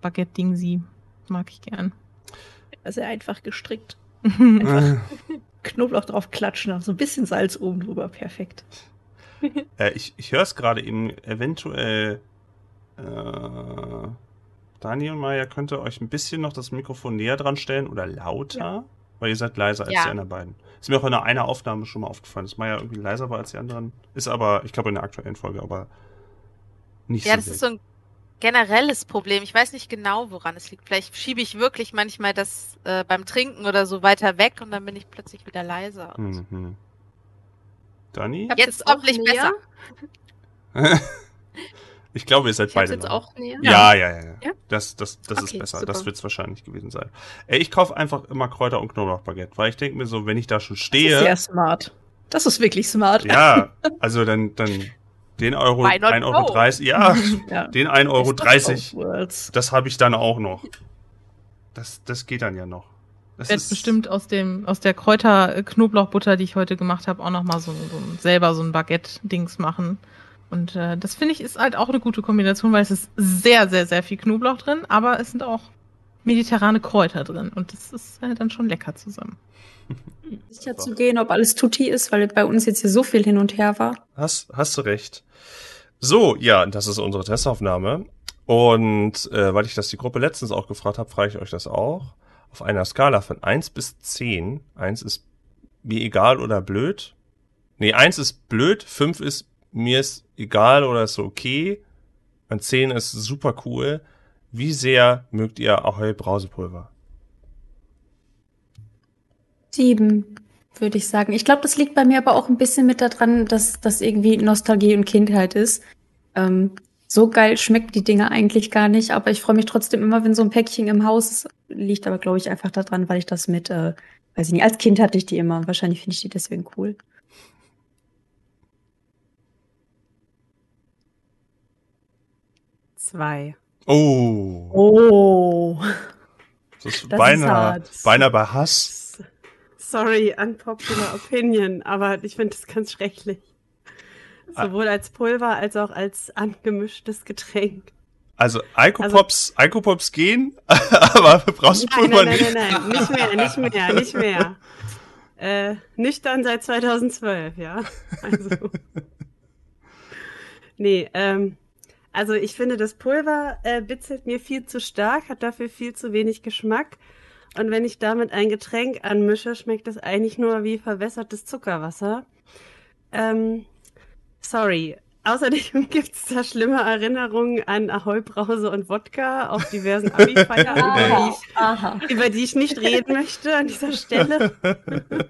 Baguette-Dingsi. Mag ich gern. Also einfach gestrickt. [LAUGHS] Äh, Knoblauch drauf klatschen, so ein bisschen Salz oben drüber. Perfekt. [LAUGHS] äh, ich ich höre es gerade eben eventuell. Äh, Daniel und Maya könnte euch ein bisschen noch das Mikrofon näher dran stellen oder lauter, weil ihr seid leiser als Ja. die anderen beiden. Ist mir auch in einer, einer Aufnahme schon mal aufgefallen, dass Maya irgendwie leiser war als die anderen. Ist aber, ich glaube, in der aktuellen Folge, aber nicht Ja, so. das ist so ein generelles Problem. Ich weiß nicht genau, woran es liegt. Vielleicht schiebe ich wirklich manchmal das äh, beim Trinken oder so weiter weg und dann bin ich plötzlich wieder leiser. Mhm. Dani? Jetzt hoffentlich näher. [LAUGHS] ich glaube, ihr seid Ich beide jetzt nah. auch näher. Ja, ja, ja. ja. Ja? Das, das, das ist Okay, besser. super. Das wird es wahrscheinlich gewesen sein. Ey, ich kaufe einfach immer Kräuter und Knoblauchbaguette, weil ich denke mir so, wenn ich da schon Das ist stehe, sehr smart. Das ist wirklich smart. ja, [LAUGHS] also dann, dann den Euro, Why not 1,30 Euro, go? 30, ja, [LAUGHS] Ja. den 1,30 Euro, Best of 30, both worlds. das habe ich dann auch noch. Das, das geht dann ja noch. Das Ich werde bestimmt aus dem aus der Kräuter-Knoblauchbutter, die ich heute gemacht habe, auch noch mal so, so ein, selber so ein Baguette-Dings machen. Und äh, das finde ich ist halt auch eine gute Kombination, weil es ist sehr, sehr, sehr viel Knoblauch drin, aber es sind auch mediterrane Kräuter drin und das ist äh, dann schon lecker zusammen. Sicher zu gehen, ob alles Tutti ist, weil bei uns jetzt hier so viel hin und her war. Hast, hast du recht. So, ja, das ist unsere Testaufnahme. Und äh, weil ich das die Gruppe letztens auch gefragt habe, frage ich euch das auch. Auf einer Skala von 1 bis 10. 1 ist mir egal oder blöd. Nee, 1 ist blöd, 5 ist mir ist egal oder ist okay. Und 10 ist super cool. Wie sehr mögt ihr Ahoi Brausepulver? Sieben, würde ich sagen. Ich glaube, das liegt bei mir aber auch ein bisschen mit daran, dass das irgendwie Nostalgie und Kindheit ist. Ähm, so geil schmecken die Dinge eigentlich gar nicht, aber ich freue mich trotzdem immer, wenn so ein Päckchen im Haus ist. Liegt aber, glaube ich, einfach daran, weil ich das mit, äh, weiß ich nicht, als Kind hatte ich die immer. Wahrscheinlich finde ich die deswegen cool. Zwei. Oh, Oh. das ist Das beinahe, ist hart. beinahe bei Hass. Sorry, unpopular opinion, aber ich finde das ganz schrecklich. Ah. Sowohl als Pulver als auch als angemischtes Getränk. Also Alkopops, Alkopops gehen, [LAUGHS] aber Nein, Brausepulver nein, nein, nicht. nein, nein, nicht mehr, nicht mehr, nicht mehr. Äh, nüchtern seit 2012, ja. Also. Nee, ähm, also ich finde, das Pulver äh, bitzelt mir viel zu stark, hat dafür viel zu wenig Geschmack. Und wenn ich damit ein Getränk anmische, schmeckt es eigentlich nur wie verwässertes Zuckerwasser. Ähm, sorry. Außerdem [LAUGHS] gibt es da schlimme Erinnerungen an Ahoi Brause und Wodka auf diversen Abi-Feiern, [LAUGHS] über, die ich- Aha. über die ich nicht reden möchte an dieser Stelle.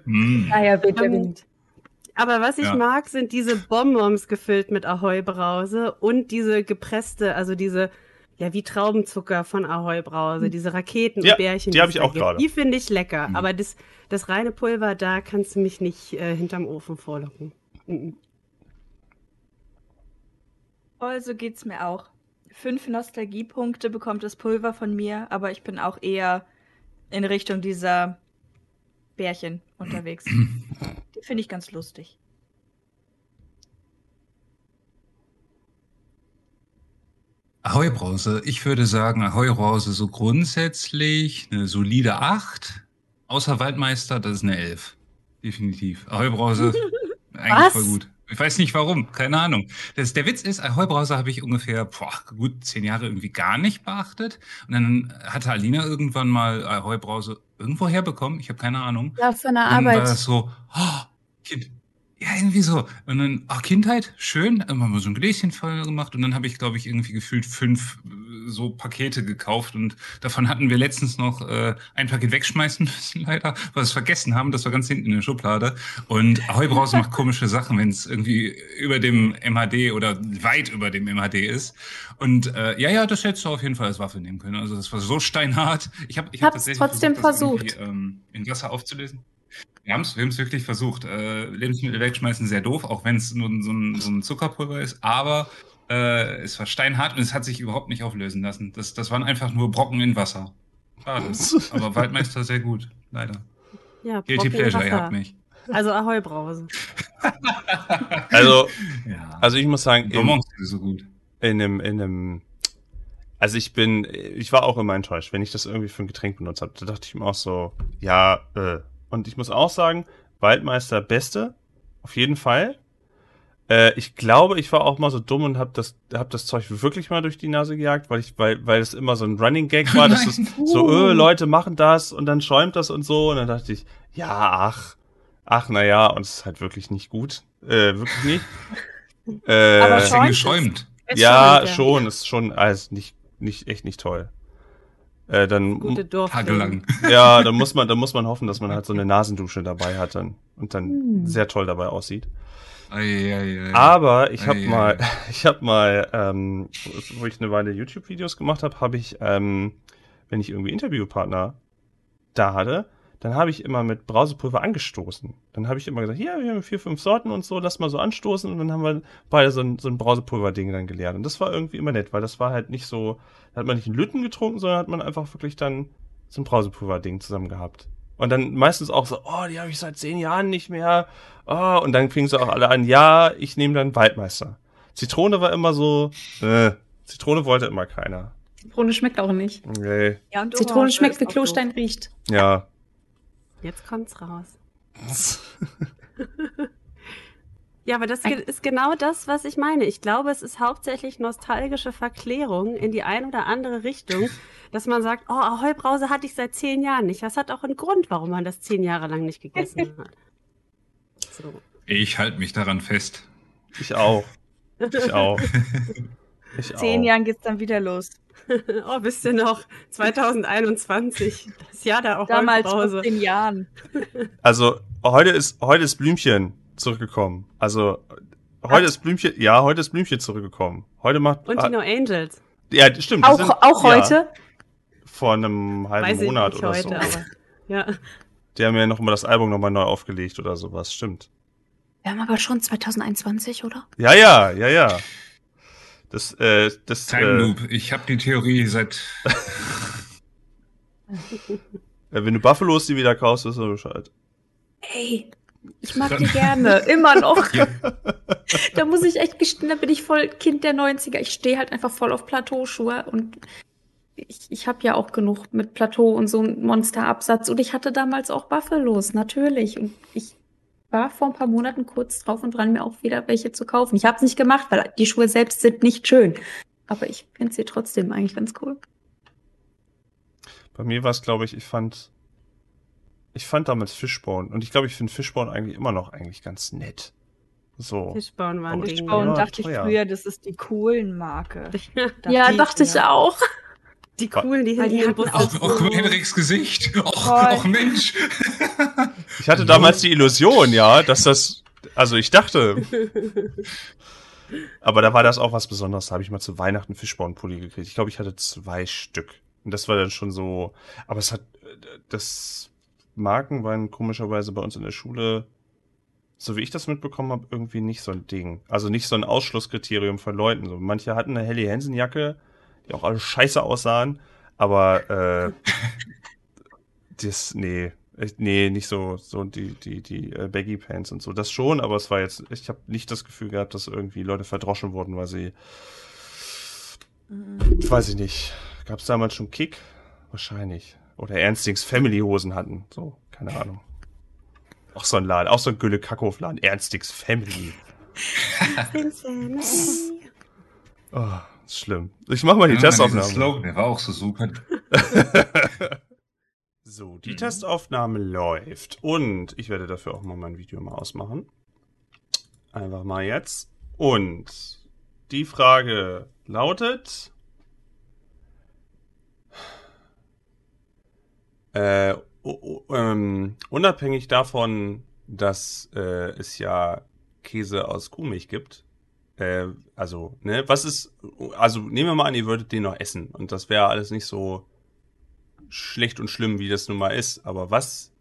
Mm. Naja, bitte. Ähm, Aber was ich Ja. mag, sind diese Bonbons gefüllt mit Ahoi-Brause und diese gepresste, also diese, ja, wie Traubenzucker von Ahoi-Brause, diese Raketen Ja, und Bärchen. die hab es ich auch gerade. Die finde ich lecker, Mhm. aber das, das reine Pulver, da kannst du mich nicht äh, hinterm Ofen vorlocken. Mhm. Voll, so geht's mir auch. Fünf Nostalgiepunkte bekommt das Pulver von mir, aber ich bin auch eher in Richtung dieser Bärchen unterwegs. [CLEARS THROAT] Die finde ich ganz lustig. Ahoi Brause. Ich würde sagen, Ahoi Brause so grundsätzlich eine solide 8. außer Waldmeister, das ist eine Elf. Definitiv. Ahoi-Brause, [LAUGHS] eigentlich Was? voll gut. Ich weiß nicht warum, keine Ahnung. Das, der Witz ist, Ahoi-Brause habe ich ungefähr, boah, gut zehn Jahre irgendwie gar nicht beachtet. Und dann hatte Alina irgendwann mal Ahoi-Brause irgendwo herbekommen, ich habe keine Ahnung. Ja, von der Und dann war Arbeit. das so, oh, Kind. Ja, irgendwie so. Und dann, ach, Kindheit, schön. Dann haben wir so ein Gläschen voll gemacht. Und dann habe ich, glaube ich, irgendwie gefühlt fünf äh, so Pakete gekauft. Und davon hatten wir letztens noch äh, ein Paket wegschmeißen [LAUGHS] müssen, leider, weil wir es vergessen haben. Das war ganz hinten in der Schublade. Und Ahoi Brause macht komische Sachen, wenn es irgendwie über dem MHD oder weit über dem MHD ist. Und äh, ja, ja, das hättest du auf jeden Fall als Waffe nehmen können. Also das war so steinhart. Ich habe ich hab tatsächlich trotzdem versucht, versucht. ähm, in Wasser aufzulösen. Wir haben es wirklich versucht. Äh, Lebensmittel wegschmeißen sehr doof, auch wenn es nur so ein, so ein Zuckerpulver ist. Aber äh, es war steinhart und es hat sich überhaupt nicht auflösen lassen. Das, das waren einfach nur Brocken in Wasser. Schade. [LAUGHS] Aber Waldmeister sehr gut, leider. Ja, Guilty Pleasure, ihr habt mich. Also Ahoi Brause. [LAUGHS] Also, Ja. also ich muss sagen, in, so gut. in einem, in einem, also ich bin, ich war auch immer enttäuscht, wenn ich das irgendwie für ein Getränk benutzt habe. Da dachte ich mir auch so, ja, äh. Und ich muss auch sagen, Waldmeister Beste, auf jeden Fall. Äh, ich glaube, ich war auch mal so dumm und habe das, hab das Zeug wirklich mal durch die Nase gejagt, weil ich, weil, weil es immer so ein Running Gag war, dass es [LAUGHS] so, äh, Leute machen das und dann schäumt das und so. Und dann dachte ich, ja, ach, ach, na ja, und es ist halt wirklich nicht gut. Äh, wirklich nicht. [LAUGHS] Äh, Aber schäumt es? geschäumt. Ja, schon, schon, ist schon, also nicht, nicht, echt nicht toll. Äh, dann, Gute Dorf. Tagelang. [LAUGHS] ja, dann muss man, dann muss man hoffen, dass man halt so eine Nasendusche dabei hat dann, und dann Hm. sehr toll dabei aussieht. Ei, ei, ei. Aber ich habe mal, [LAUGHS] ich habe mal, ähm, wo ich eine Weile YouTube-Videos gemacht habe, habe ich, ähm, wenn ich irgendwie Interviewpartner da hatte, dann habe ich immer mit Brausepulver angestoßen. Dann habe ich immer gesagt, hier, wir haben vier, fünf Sorten und so, lass mal so anstoßen. Und dann haben wir beide so ein, so ein Brausepulver-Ding dann geleert. Und das war irgendwie immer nett, weil das war halt nicht so, da hat man nicht einen Lütten getrunken, sondern hat man einfach wirklich dann so ein Brausepulver-Ding zusammen gehabt. Und dann meistens auch so, oh, die habe ich seit zehn Jahren nicht mehr. Oh, und dann fingen sie auch alle an, ja, ich nehme dann Waldmeister. Zitrone war immer so, äh, Zitrone wollte immer keiner. Zitrone schmeckt auch nicht. Nee, Ja, und Zitrone schmeckt wie Klostein riecht. ja. Jetzt kommt's raus. [LAUGHS] Ja, aber das ist genau das, was ich meine. Ich glaube, es ist hauptsächlich nostalgische Verklärung in die ein oder andere Richtung, [LAUGHS] dass man sagt, oh, Ahoi Brause hatte ich seit zehn Jahren nicht. Das hat auch einen Grund, warum man das zehn Jahre lang nicht gegessen [LAUGHS] hat. So. Ich halte mich daran fest. Ich auch. Ich auch. Ich Zehn auch. Jahren geht's dann wieder los. [LAUGHS] Oh, wisst ihr noch, 2021, das Jahr der Ahoi Damals vor zehn Jahren. [LAUGHS] Also, heute ist, heute ist Blümchen zurückgekommen. Also, heute ist Blümchen, ja, heute ist Blümchen zurückgekommen. Heute macht, Und die No Angels. ja, stimmt. Auch, sind- auch ja, heute? vor einem halben Weiß ich Monat nicht oder heute, so. aber ja. Die haben ja noch mal das Album nochmal neu aufgelegt oder sowas, stimmt. Wir haben aber schon 2021, oder? Ja, ja, ja, ja. Das, äh, das, Time äh, Loop. Ich habe die Theorie seit. [LAUGHS] äh, wenn du Buffalos die wieder kaufst, ist er Bescheid. Ey, ich mag die gerne. Immer noch. Ja. [LAUGHS] Da muss ich echt gestehen, da bin ich voll Kind der 90er. Ich stehe halt einfach voll auf Plateauschuhe und ich, ich habe ja auch genug mit Plateau und so einem Monsterabsatz und ich hatte damals auch Buffalos, natürlich. Und ich war vor ein paar Monaten kurz drauf und dran, mir auch wieder welche zu kaufen. Ich habe es nicht gemacht, weil die Schuhe selbst sind nicht schön. Aber ich finde sie trotzdem eigentlich ganz cool. Bei mir war es, glaube ich, ich fand, ich fand damals Fishbone und ich glaube, ich finde Fishbone eigentlich immer noch eigentlich ganz nett. So. Fischbauen war ein Aber Ding. Fishbone Ja, dachte teuer. ich früher, das ist die coolen Marke. [LAUGHS] ja, dachte ich auch. Die coolen, die die hatten Bus auch- Auch, Henriks Gesicht. Och, och Mensch. Ich hatte damals die Illusion, ja, dass das, also ich dachte, aber da war das auch was Besonderes. Da habe ich mal zu Weihnachten Fishbone-Pulli gekriegt. Ich glaube, ich hatte zwei Stück. Und das war dann schon so, aber es hat, das Marken waren komischerweise bei uns in der Schule, so wie ich das mitbekommen habe, irgendwie nicht so ein Ding. Also nicht so ein Ausschlusskriterium von Leuten. So, manche hatten eine Helly Hansen Jacke, die auch alle scheiße aussahen, aber äh, [LAUGHS] das, nee, nee, nicht so, so die, die, die äh, Baggy Pants und so. Das schon, aber es war jetzt, ich habe nicht das Gefühl gehabt, dass irgendwie Leute verdroschen wurden, weil sie, weiß ich nicht. Gab es damals schon Kick? Wahrscheinlich. oder Ernstings Family Hosen hatten. So, keine Ahnung. Auch so ein Laden, auch so ein Gülle Kackhof-Laden. Ernstings Family. [LAUGHS] oh, ist schlimm. Ich mach mal die Ja, Testaufnahme. Slogan, der war auch so super. [LAUGHS] so, die Mhm. Testaufnahme läuft. Und ich werde dafür auch mal mein Video mal ausmachen. Einfach mal jetzt. Und die Frage lautet. Äh, ähm, unabhängig davon, dass äh, es ja Käse aus Kuhmilch gibt, äh, also, ne, was ist, also nehmen wir mal an, ihr würdet den noch essen und das wäre alles nicht so schlecht und schlimm, wie das nun mal ist, aber was,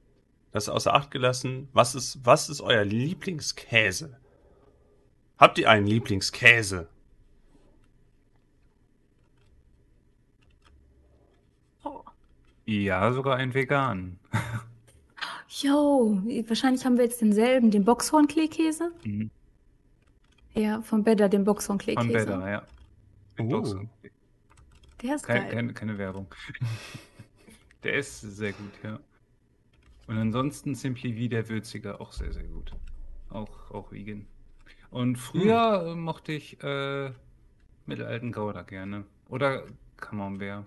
das außer Acht gelassen, was ist, was ist euer Lieblingskäse? Habt ihr einen Lieblingskäse? Ja, sogar ein vegan. [LAUGHS] Yo, wahrscheinlich haben wir jetzt denselben, den Boxhornkleekäse. Mhm. Ja, von Bedder, den Von Boxhornkleekäse. Better, ja. Oh. Der ist Kein, geil. keine, keine Werbung. [LAUGHS] der ist sehr gut, ja. Und ansonsten Simply wie der Würziger auch sehr, sehr gut. Auch, auch vegan. Und früher äh, mochte ich äh, mittelalten Gouda gerne. Oder Camembert.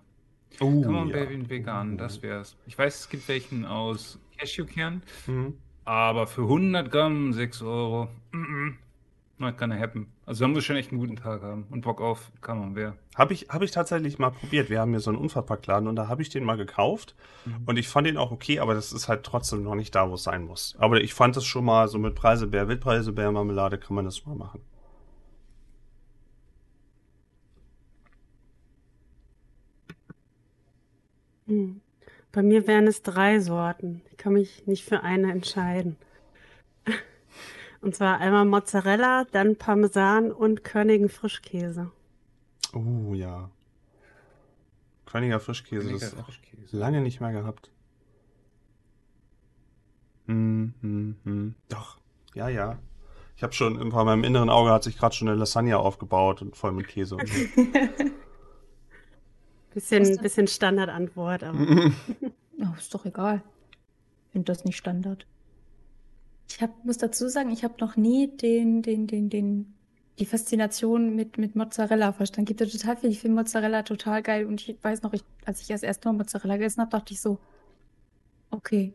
Oh, Camembert ja. wie ein vegan, das wär's. Ich weiß, es gibt welchen aus Cashewkern, Mhm. aber für 100 Gramm 6 Euro, mm -mm, not gonna happen. Also da muss ich schon echt einen guten Tag haben und Bock auf Camembert. Habe ich, hab ich tatsächlich mal probiert. Wir haben hier so einen Unverpacktladen und da habe ich den mal gekauft. Mhm. Und ich fand den auch okay, aber das ist halt trotzdem noch nicht da, wo es sein muss. Aber ich fand es schon mal so mit Preiselbeer, Wildpreiselbeer, Marmelade kann man das mal machen. Hm. Bei mir wären es drei Sorten. Ich kann mich nicht für eine entscheiden. Und zwar einmal Mozzarella, dann Parmesan und Körnigen Frischkäse. Oh ja. Königer Frischkäse, Königer das Frischkäse. lange nicht mehr gehabt. Hm, hm, hm. Doch, ja, ja. Ich habe schon, vor meinem inneren Auge hat sich gerade schon eine Lasagne aufgebaut und voll mit Käse und so. [LAUGHS] Bisschen, bisschen Standardantwort, aber [LAUGHS] Oh, ist doch egal. Ich finde das nicht Standard. Ich hab, muss dazu sagen, ich habe noch nie den, den, den, den, die Faszination mit, mit Mozzarella verstanden. Gibt ja total viel. Ich finde Mozzarella total geil. Und ich weiß noch, ich, als ich das erste Mal Mozzarella gegessen habe, dachte ich so, okay,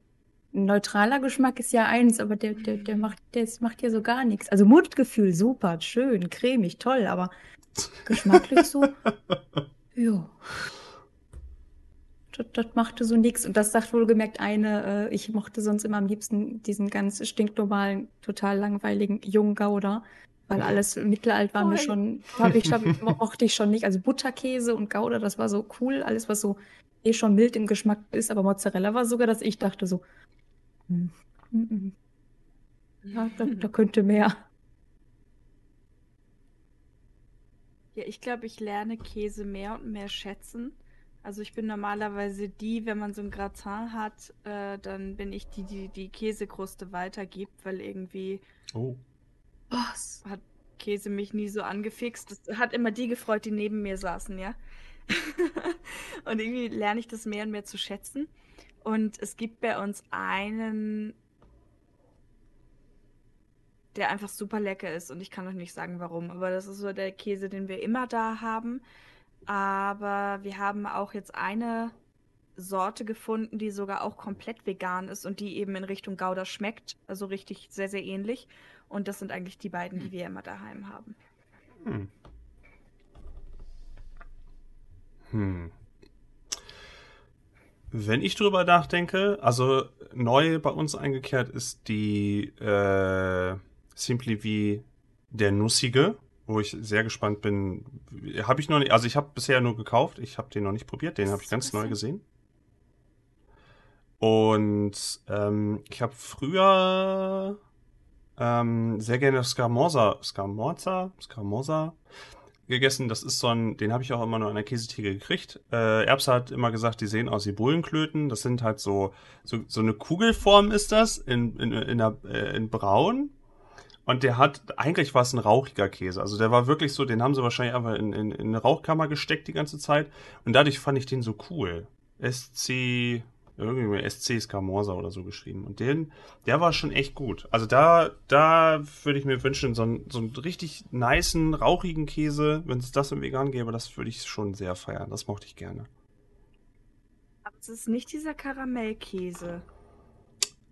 ein neutraler Geschmack ist ja eins, aber der, der, der macht, der macht ja so gar nichts. Also Mundgefühl, super, schön, cremig, toll, aber geschmacklich so, [LAUGHS] ja. Das, das machte so nix. Und das sagt wohlgemerkt eine, äh, ich mochte sonst immer am liebsten diesen ganz stinknormalen, total langweiligen jungen Gouda, weil alles mittelalt war mir schon, hab ich, hab, [LAUGHS] mochte ich schon nicht. Also Butterkäse und Gouda, das war so cool, alles was so eh schon mild im Geschmack ist, aber Mozzarella war sogar, dass ich dachte so, hm, hm, hm. ja, da, da könnte mehr. Ja, ich glaube, ich lerne Käse mehr und mehr schätzen. Also ich bin normalerweise die, wenn man so ein Gratin hat, äh, dann bin ich die, die die Käsekruste weitergibt, weil irgendwie Oh. Was? hat Käse mich nie so angefixt. Das hat immer die gefreut, die neben mir saßen, ja. [LAUGHS] und irgendwie lerne ich das mehr und mehr zu schätzen. Und es gibt bei uns einen, der einfach super lecker ist. Und ich kann euch nicht sagen, warum. Aber das ist so der Käse, den wir immer da haben. Aber wir haben auch jetzt eine Sorte gefunden, die sogar auch komplett vegan ist und die eben in Richtung Gouda schmeckt. Also richtig sehr, sehr ähnlich. Und das sind eigentlich die beiden, die wir immer daheim haben. Hm. Hm. Wenn ich drüber nachdenke, also neu bei uns eingekehrt ist die äh, Simply wie der Nussige, wo ich sehr gespannt bin. Habe ich noch nicht, also ich habe bisher nur gekauft, ich habe den noch nicht probiert, den habe ich ganz neu gesehen. Und ähm, ich habe früher ähm, sehr gerne Scamorza, Scamorza, Scamorza gegessen. Das ist so ein, den habe ich auch immer nur an der Käsetheke gekriegt. Äh, Erbse hat immer gesagt, die sehen aus wie Bullenklöten. Das sind halt so, so, so eine Kugelform ist das, in, in, in, der, äh, in braun. Und der hat, eigentlich war es ein rauchiger Käse. Also der war wirklich so, den haben sie wahrscheinlich einfach in, in, in eine Rauchkammer gesteckt die ganze Zeit. Und dadurch fand ich den so cool. SC, irgendwie SC Scamorza oder so geschrieben. Und den, der war schon echt gut. Also da, da würde ich mir wünschen, so, ein, so einen richtig niceen, rauchigen Käse, wenn es das im Vegan gäbe, das würde ich schon sehr feiern. Das mochte ich gerne. Aber es ist nicht dieser Karamellkäse.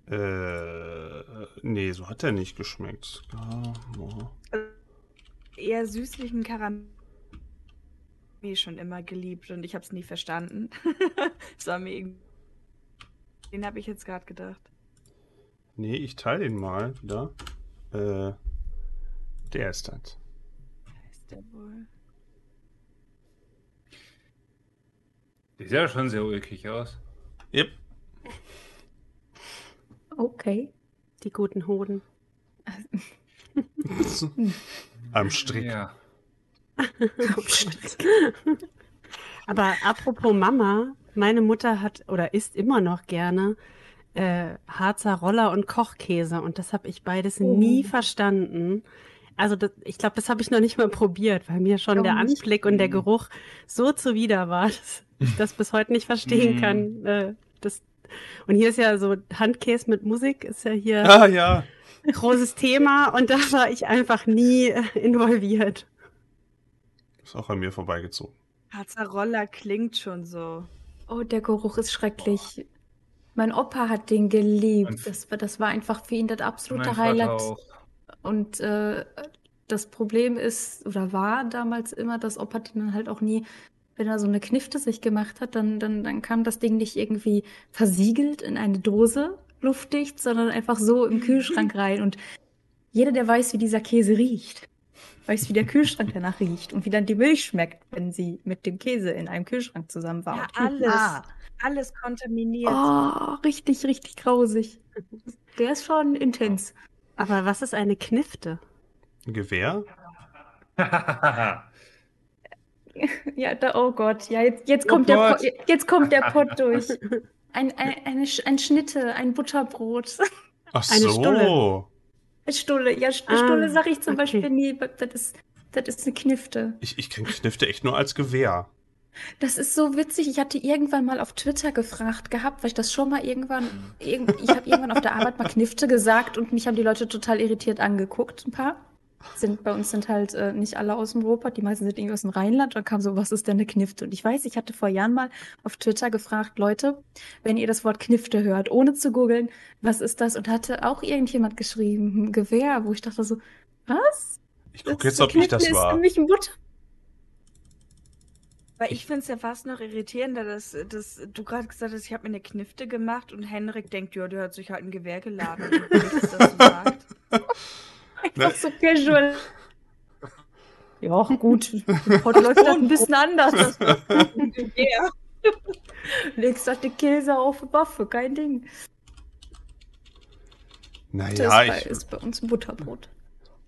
Äh, nee, so hat der nicht geschmeckt. Scamorza. Eher süßlichen Karamell schon immer geliebt und ich habe es nie verstanden. [LAUGHS] das war mir irgendwie den habe ich jetzt gerade gedacht. Nee, ich teile den mal wieder. Äh, der ist das. Wer ist der wohl? Die sieht ja schon sehr ulkig aus. Yep. Okay. Die guten Hoden. [LAUGHS] Am Strick. Ja. [LAUGHS] Aber apropos Mama, meine Mutter hat oder isst immer noch gerne äh, Harzer Roller und Kochkäse und das habe ich beides Oh. nie verstanden. Also das, ich glaube, das habe ich noch nicht mal probiert, weil mir schon der nicht? Anblick und der Mhm. Geruch so zuwider war, [LAUGHS] dass ich das bis heute nicht verstehen Mhm. kann. Äh, das, und hier ist ja so Handkäse mit Musik, ist ja hier Ah ja. großes Thema und da war ich einfach nie involviert. Ist auch an mir vorbeigezogen. Harzer Roller klingt schon so. Oh, der Geruch ist schrecklich. Mein Opa hat den geliebt. Das war, das war einfach für ihn das absolute Mein Vater Highlight. auch. Und äh, das Problem ist, oder war damals immer, dass Opa den dann halt auch nie, wenn er so eine Knifte sich gemacht hat, dann, dann, dann kam das Ding nicht irgendwie versiegelt in eine Dose, luftdicht, sondern einfach so im Kühlschrank [LAUGHS] rein. Und jeder, der weiß, wie dieser Käse riecht, weiß, wie der Kühlschrank danach riecht und wie dann die Milch schmeckt, wenn sie mit dem Käse in einem Kühlschrank zusammen war. Ja, alles. Ah. Alles kontaminiert. Oh, richtig, richtig grausig. Der ist schon intens. Aber was ist eine Knifte? Ein Gewehr? [LAUGHS] [LAUGHS] Ja, da, oh Gott, ja, jetzt, jetzt, Oh kommt der Gott. Po- jetzt kommt der Pott [LAUGHS] durch. Ein, ein, eine, ein Schnitte, ein Butterbrot. Ach Eine so. Stulle. Stulle, ja, Sch- Ah, Stulle sage ich zum okay. Beispiel nie. Das ist, das ist eine Knifte. Ich, ich kenne Knifte echt nur als Gewehr. Das ist so witzig. Ich hatte irgendwann mal auf Twitter gefragt gehabt, weil ich das schon mal irgendwann, irgend, ich habe irgendwann auf der Arbeit mal Knifte gesagt und mich haben die Leute total irritiert angeguckt, ein paar. Sind, bei uns sind halt äh, nicht alle aus dem Ruhrpott, die meisten sind irgendwie aus dem Rheinland. Und dann kam so, was ist denn eine Knifte? Und ich weiß, ich hatte vor Jahren mal auf Twitter gefragt, Leute, wenn ihr das Wort Knifte hört, ohne zu googeln, was ist das? Und hatte auch irgendjemand geschrieben, ein Gewehr, wo ich dachte so, was? Ich gucke Das jetzt, ob ich das Knifte ist war. für mich ein Butter. Weil ich finde es ja fast noch irritierender, dass, dass du gerade gesagt hast, ich habe mir eine Knifte gemacht und Henrik denkt, ja, der hat sich halt ein Gewehr geladen und [LAUGHS] nichts dazu sagt. Ne? [LAUGHS] Einfach so casual. Ja, gut. Heute läuft das [LAUGHS] ein bisschen anders. [LAUGHS] Gewehr. Legst halt den Käse auf die Waffe, kein Ding. Das Naja, bei, ich, ist bei uns ein Butterbrot.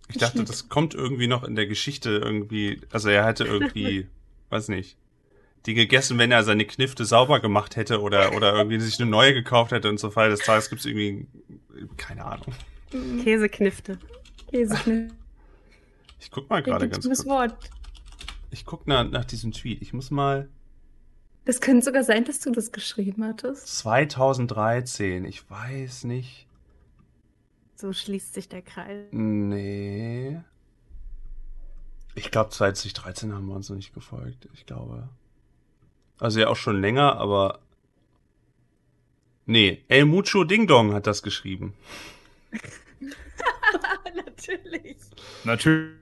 ich dachte, das kommt irgendwie noch in der Geschichte irgendwie. Also er hätte irgendwie, weiß nicht, die gegessen, wenn er seine Knifte sauber gemacht hätte oder, oder irgendwie sich eine neue gekauft hätte und so Fall des Tages gibt es irgendwie, keine Ahnung. Käseknifte. Käse. [LAUGHS] Ich guck mal gerade ganz kurz. Wort. Ich guck nach, nach diesem Tweet. Ich muss mal. Das könnte sogar sein, dass du das geschrieben hattest. 2013, ich weiß nicht. So schließt sich der Kreis. Nee. Ich glaube, 2013 haben wir uns noch nicht gefolgt. Ich glaube. Also ja auch schon länger, aber. Nee, El Mucho Ding Dong hat das geschrieben. [LAUGHS] [LAUGHS] Natürlich. Natürlich.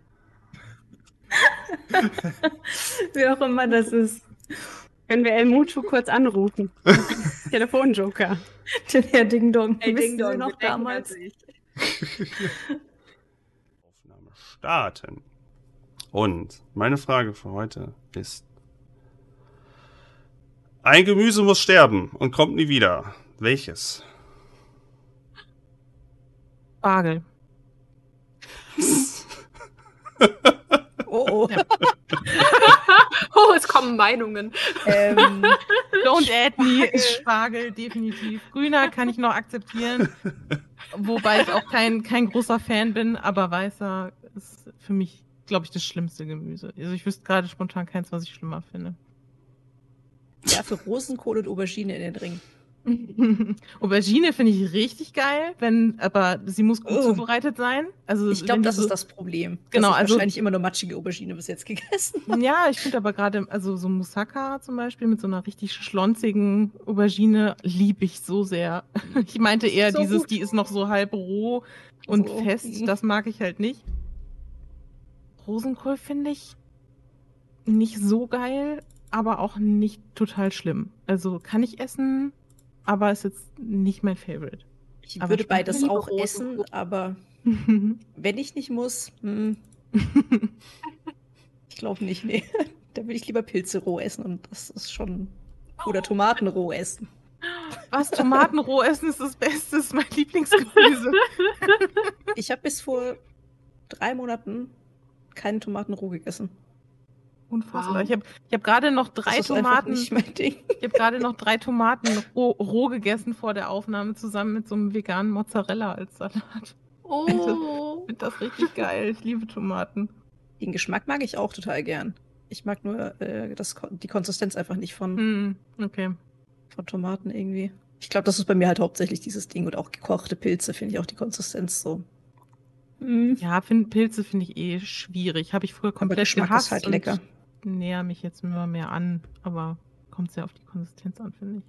Wie auch immer das ist. Können wir El Mucho kurz anrufen? [LAUGHS] Telefonjoker. [LAUGHS] Der Herr Ding Dong. Ey, Wissen Ding Dong, Sie noch damals? Aufnahme starten. Und meine Frage für heute ist: Ein Gemüse muss sterben und kommt nie wieder. Welches? Spargel. Oh, oh. [LAUGHS] Oh, es kommen Meinungen. ähm, Don't add me ist Spargel, definitiv. Grüner kann ich noch akzeptieren. Wobei ich auch kein, kein großer Fan bin, aber weißer ist für mich, glaube ich, das schlimmste Gemüse. Also ich wüsste gerade spontan keins, was ich schlimmer finde. werfe Rosenkohl und Aubergine in den Ring. [LAUGHS] Aubergine finde ich richtig geil, wenn, aber sie muss gut Oh. zubereitet sein. Also Ich glaube, das so, ist das Problem. Genau, ich also- wahrscheinlich immer nur matschige Aubergine bis jetzt gegessen. [LAUGHS] Ja, ich finde aber gerade, also so Moussaka zum Beispiel mit so einer richtig schlonzigen Aubergine liebe ich so sehr. [LAUGHS] Ich meinte eher So dieses, gut. die ist noch so halb roh und So, fest. Das mag ich halt nicht. Rosenkohl finde ich nicht so geil, aber auch nicht total schlimm. Also kann ich essen, aber ist jetzt nicht mein Favorite. Ich Aber würde beides auch essen, aber [LAUGHS] wenn ich nicht muss, hm, [LAUGHS] ich glaube nicht, nee. [LAUGHS] Da würde ich lieber Pilze roh essen und das ist schon. Oder Tomaten roh essen. Was? Tomaten roh essen ist das Beste, ist mein Lieblingsgemüse. Ich habe bis vor drei Monaten keine Tomaten roh gegessen. Unfassbar. Wow. Ich habe ich hab gerade noch drei Tomaten. nicht mein Ding. [LAUGHS] Ich habe gerade noch drei Tomaten roh, roh gegessen vor der Aufnahme zusammen mit so einem veganen Mozzarella als Salat. Oh. Ich finde das richtig geil. Ich liebe Tomaten. Den Geschmack mag ich auch total gern. Ich mag nur äh, das, die Konsistenz einfach nicht von, Hm, okay. von Tomaten irgendwie. Ich glaube, das ist bei mir halt hauptsächlich dieses Ding und auch gekochte Pilze finde ich auch die Konsistenz so. Mm. Ja, find, Pilze finde ich eh schwierig. Habe ich früher Aber komplett Geschmack gehasst ist halt und lecker. Näher mich jetzt immer mehr an. Aber kommt sehr auf die Konsistenz an, finde ich.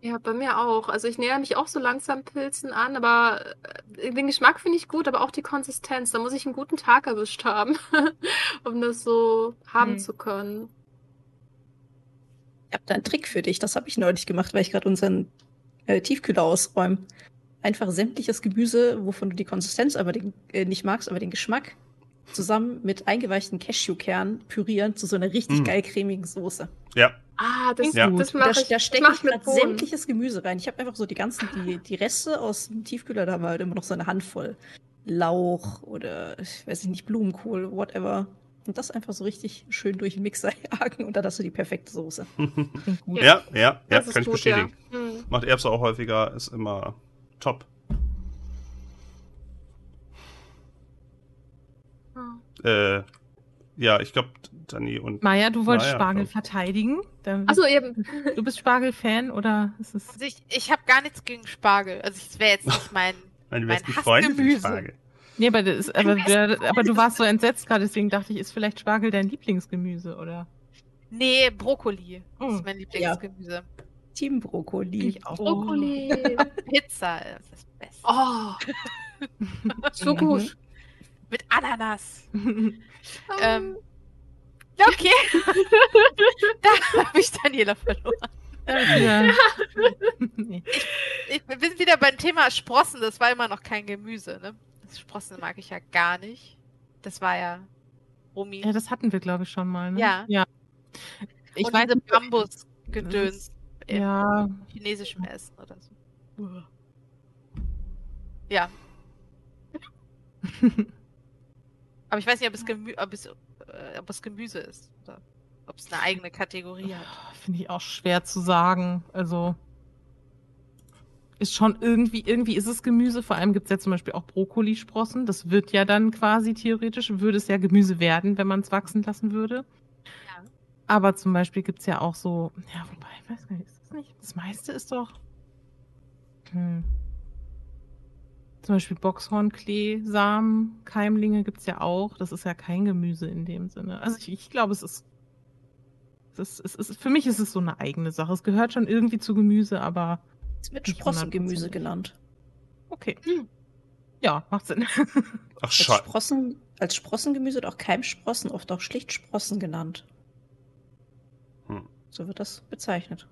Ja, bei mir auch. Also ich näher mich auch so langsam Pilzen an, aber äh, den Geschmack finde ich gut, aber auch die Konsistenz. Da muss ich einen guten Tag erwischt haben, [LAUGHS] um das so haben Hm. zu können. Ich habe da einen Trick für dich. Das habe ich neulich gemacht, weil ich gerade unseren äh, Tiefkühler ausräume. Einfach sämtliches Gemüse, wovon du die Konsistenz aber den, äh, nicht magst, aber den Geschmack, zusammen mit eingeweichten Cashewkernen pürieren zu so einer richtig Mm. geil cremigen Soße. Ja, Ah, das, Ja. das Da, mache ich. da stecke ich mit gerade sämtliches Gemüse rein. Ich habe einfach so die ganzen, die, die Reste aus dem Tiefkühler, da war halt immer noch so eine Handvoll. Lauch oder, ich weiß nicht, Blumenkohl, whatever. Und das einfach so richtig schön durch den Mixer [LAUGHS] jagen und dann hast du die perfekte Soße. [LAUGHS] Ja, ja, ja, Das kann ich gut, bestätigen. Ja. Hm. Macht Erbse auch häufiger, ist immer top. Ja. Äh, ja, ich glaube, Dani und Maja, du wolltest Maja, Spargel verteidigen. Achso, eben. Du bist Spargel-Fan oder ist es. Also ich, ich habe gar nichts gegen Spargel. Also es wäre jetzt nicht mein. [LAUGHS] meine mein besten Freunde sind Hassgemüse. Spargel. Nee, aber, das ist, aber, aber du warst so entsetzt gerade, deswegen dachte ich, ist vielleicht Spargel dein Lieblingsgemüse, oder? Nee, Brokkoli Oh. ist mein Lieblingsgemüse. Team Brokkoli. Ich auch. Brokkoli. [LAUGHS] Pizza ist das Beste. Oh. so gut. Mit Ananas. [LAUGHS] Ähm, Ähm, Okay. [LAUGHS] da habe ich Daniela verloren. Ja. nee. Ich bin wieder beim Thema Sprossen. Das war immer noch kein Gemüse, ne? Das Sprossen mag ich ja gar nicht. Das war ja Romy. ja, das hatten wir, glaube ich, schon mal. Ne? Ja. ja. Ich Und weiß Bambusgedöns im Ja, chinesischen Essen oder so. Ja. [LAUGHS] Aber ich weiß nicht, ob es, Gemü ob es, äh, ob es Gemüse ist. Oder ob es eine eigene Kategorie hat. finde ich auch schwer zu sagen. Also ist schon irgendwie, irgendwie ist es Gemüse. Vor allem gibt es ja zum Beispiel auch Brokkolisprossen. Das wird ja dann quasi theoretisch, würde es ja Gemüse werden, wenn man es wachsen lassen würde. Ja. Aber zum Beispiel gibt es ja auch so, ja, wobei, ich weiß gar nicht, ist das nicht? Das meiste ist doch. Hm. Zum Beispiel Boxhornklee, Samen, Keimlinge gibt es ja auch. Das ist ja kein Gemüse in dem Sinne. Also ich, ich glaube, es ist das ist, es ist, für mich ist es so eine eigene Sache. Es gehört schon irgendwie zu Gemüse, aber Es wird Sprossengemüse 100%. genannt. okay. Ja, macht Sinn. [LAUGHS] Ach, Als, schade. Sprossen, als Sprossengemüse wird auch Keimsprossen oft auch schlicht Sprossen genannt. Hm. So wird das bezeichnet.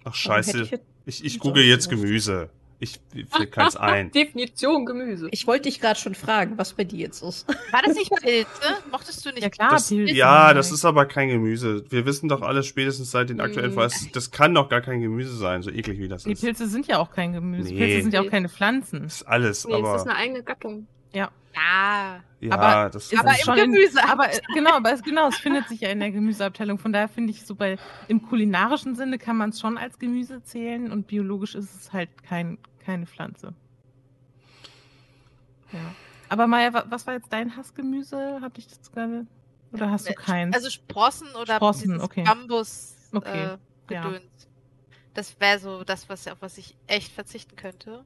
Ach, Warum scheiße. Ich, Ich, ich google jetzt gewusst. Gemüse. Ich fällt keins ein. [LAUGHS] Definition Gemüse. ich wollte dich gerade schon fragen, was bei dir jetzt ist. [LAUGHS] War das nicht Pilze? Mochtest du nicht Ja klar, Das, Pilze. ja, das ist aber kein Gemüse. Wir wissen doch alle spätestens seit den aktuellen Mm. Folgen, das kann doch gar kein Gemüse sein, so eklig wie das Die ist. Pilze sind ja auch kein Gemüse. Nee. Pilze sind ja auch keine Pflanzen. Das ist alles, Nee, es ist aber eine eigene Gattung. Ja. ja, aber das ist Aber im schon in- Gemüse. Aber äh, genau, aber es, genau, es findet sich ja in der Gemüseabteilung. Von daher finde ich so bei im kulinarischen Sinne kann man es schon als Gemüse zählen und biologisch ist es halt kein, keine Pflanze. Ja. Aber Maja, wa- was war jetzt dein Hassgemüse? Hab ich das gerade? Oder hast du keins? Also Sprossen oder Sprossen, okay. Bambus. Okay. Äh, Ja. Gedöns. Das wäre so das, was, auf was ich echt verzichten könnte.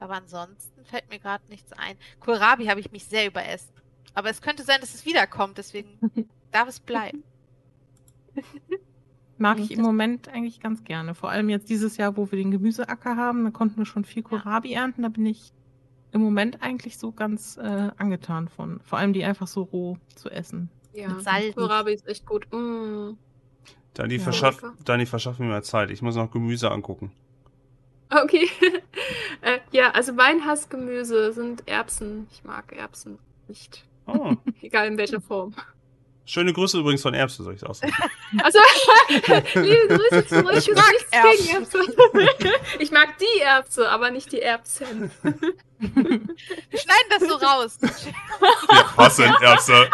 Aber ansonsten fällt mir gerade nichts ein. Kohlrabi habe ich mich sehr überessen. Aber es könnte sein, dass es wiederkommt, deswegen [LAUGHS] darf es bleiben. [LAUGHS] Mag ich im Moment eigentlich ganz gerne. Vor allem jetzt dieses Jahr, wo wir den Gemüseacker haben, da konnten wir schon viel Kohlrabi ernten. Da bin ich im Moment eigentlich so ganz äh, angetan von. Vor allem die einfach so roh zu essen. Ja, Mit Salz. Kohlrabi ist echt gut. Mm. Dani, Ja. verschaff. Dani, verschaff mir mal Zeit. Ich muss noch Gemüse angucken. Okay. [LAUGHS] äh, ja, also mein Hassgemüse sind Erbsen. Ich mag Erbsen nicht. Oh. [LAUGHS] Egal in welcher Form. Schöne Grüße übrigens von Erbse, soll ich das sagen. [LAUGHS] Also, liebe Grüße zurück. Ich mag nichts gegen Erbsen. Ich mag die Erbse, aber nicht die Erbsen. Wir schneiden das so raus. Was sind Erbse?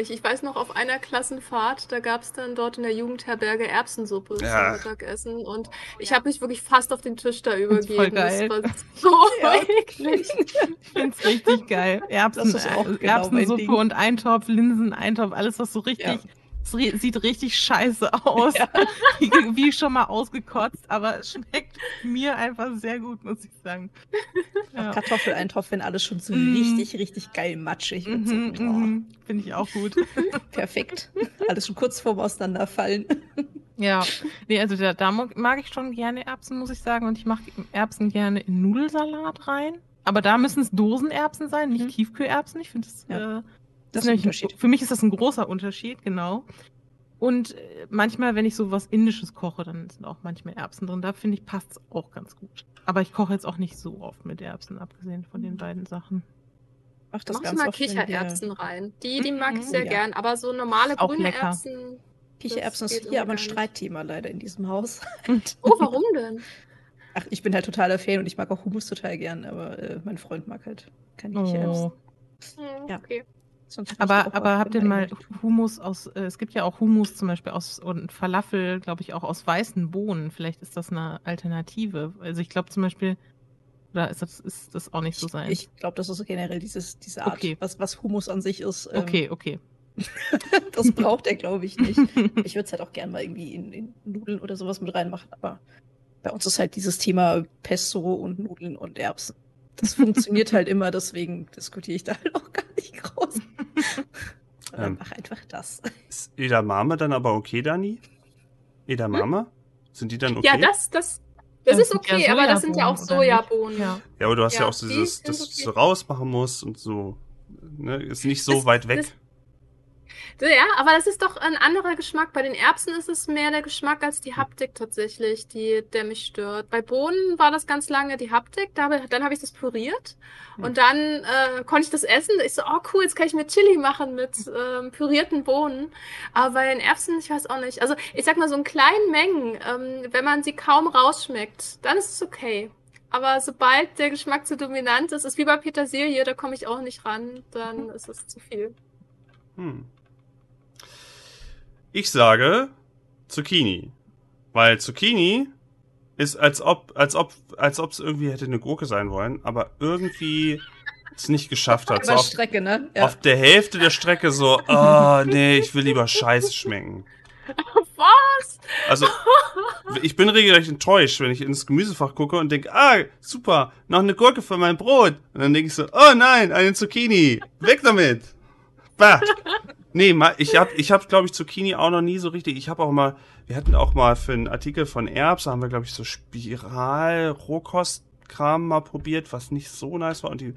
Ich, ich weiß noch, auf einer Klassenfahrt, da gab es dann dort in der Jugendherberge Erbsensuppe Ja. zum Mittagessen und ich habe mich wirklich fast auf den Tisch da übergeben. [LAUGHS] geil. Das war so eklig. Ich finde es richtig geil. Erbsen, Das ist auch äh, genau Erbsensuppe Ding. und Eintopf, Linsen, Eintopf, alles was so richtig. Es sieht richtig scheiße [LAUGHS] aus. Ja. Wie, wie schon mal ausgekotzt, aber es schmeckt mir einfach sehr gut, muss ich sagen. Ja. Kartoffeleintopf, wenn alles schon so Mm. richtig, richtig geil matschig. Mhm, Oh, mhm. Finde ich auch gut. [LAUGHS] Perfekt. Alles schon kurz vorm Auseinanderfallen. Ja, nee, also da, da mag ich schon gerne Erbsen, muss ich sagen. Und ich mache Erbsen gerne in Nudelsalat rein. Aber da müssen es Dosenerbsen sein, nicht Mhm. Tiefkühlerbsen. Ich finde das, Ja. äh, Das ist ist ein Unterschied. Für mich ist das ein großer Unterschied, genau. Und äh, manchmal, wenn ich so was Indisches koche, dann sind auch manchmal Erbsen drin. Da finde ich, passt es auch ganz gut. Aber ich koche jetzt auch nicht so oft mit Erbsen, abgesehen von den beiden Sachen. Mach das Mach ganz mal Kichererbsen rein. Die, die mag ich Mhm. sehr Ja. gern, aber so normale Auch grüne lecker. Erbsen. Kichererbsen ist hier aber ein. Streitthema leider in diesem Haus. [LAUGHS] Oh, warum denn? Ach, ich bin halt totaler Fan und ich mag auch Hummus total gern, aber äh, mein Freund mag halt keine Kichererbsen. Oh. Ja. Okay. Aber, aber habt ihr mal Humus aus, äh, es gibt ja auch Humus zum Beispiel aus und Falafel, glaube ich, auch aus weißen Bohnen. Vielleicht ist das eine Alternative. Also ich glaube zum Beispiel, oder ist das, ist das auch nicht so sein? Ich glaube, das ist generell dieses, diese Art, Okay. was, was Hummus an sich ist. ähm, okay, okay. [LAUGHS] das braucht er, glaube ich, nicht. [LAUGHS] Ich würde es halt auch gern mal irgendwie in, in Nudeln oder sowas mit reinmachen, aber bei uns ist halt dieses Thema Pesto und Nudeln und Erbsen. Das funktioniert halt immer, deswegen diskutiere ich da halt auch gar nicht groß. [LAUGHS] Ähm. mach einfach das. Ist Edamame dann aber okay, Dani? Edamame? Sind die dann okay? Ja, das, das, das Das ist sind ja okay, aber das sind ja auch Sojabohnen. Ja. Ja, aber du hast ja, Ja, auch dieses, sind dass du okay. so rausmachen musst und so. Ne? Ist nicht so Das- weit weg. Ja, aber das ist doch ein anderer Geschmack. Bei den Erbsen ist es mehr der Geschmack als die Haptik tatsächlich, die, der mich stört. Bei Bohnen war das ganz lange die Haptik, da, dann habe ich das püriert und dann äh, konnte ich das essen. Ich so, oh cool, jetzt kann ich mir Chili machen mit ähm, pürierten Bohnen. Aber bei den Erbsen, ich weiß auch nicht. Also ich sag mal so in kleinen Mengen, ähm, wenn man sie kaum rausschmeckt, dann ist es okay. Aber sobald der Geschmack zu dominant ist, ist wie bei Petersilie, da komme ich auch nicht ran, dann ist es zu viel. Hm. Ich sage Zucchini. Weil Zucchini ist, als ob, als ob, als ob es irgendwie hätte eine Gurke sein wollen, aber irgendwie es nicht geschafft hat. So auf, Strecke, ne? Ja. auf der Hälfte der Strecke so, ah, nee, ich will lieber Scheiße schmecken. [LAUGHS] Was? Also, ich bin regelrecht enttäuscht, wenn ich ins Gemüsefach gucke und denke, ah, super, noch eine Gurke für mein Brot. Und dann denke ich so, oh nein, eine Zucchini. Weg damit. Bah. Nee, ich hab, ich hab, glaube ich, Zucchini auch noch nie so richtig. Ich habe auch mal, wir hatten auch mal für einen Artikel von Erbs, da haben wir, glaube ich, so Spiral-Rohkostkram mal probiert, was nicht so nice war. Und die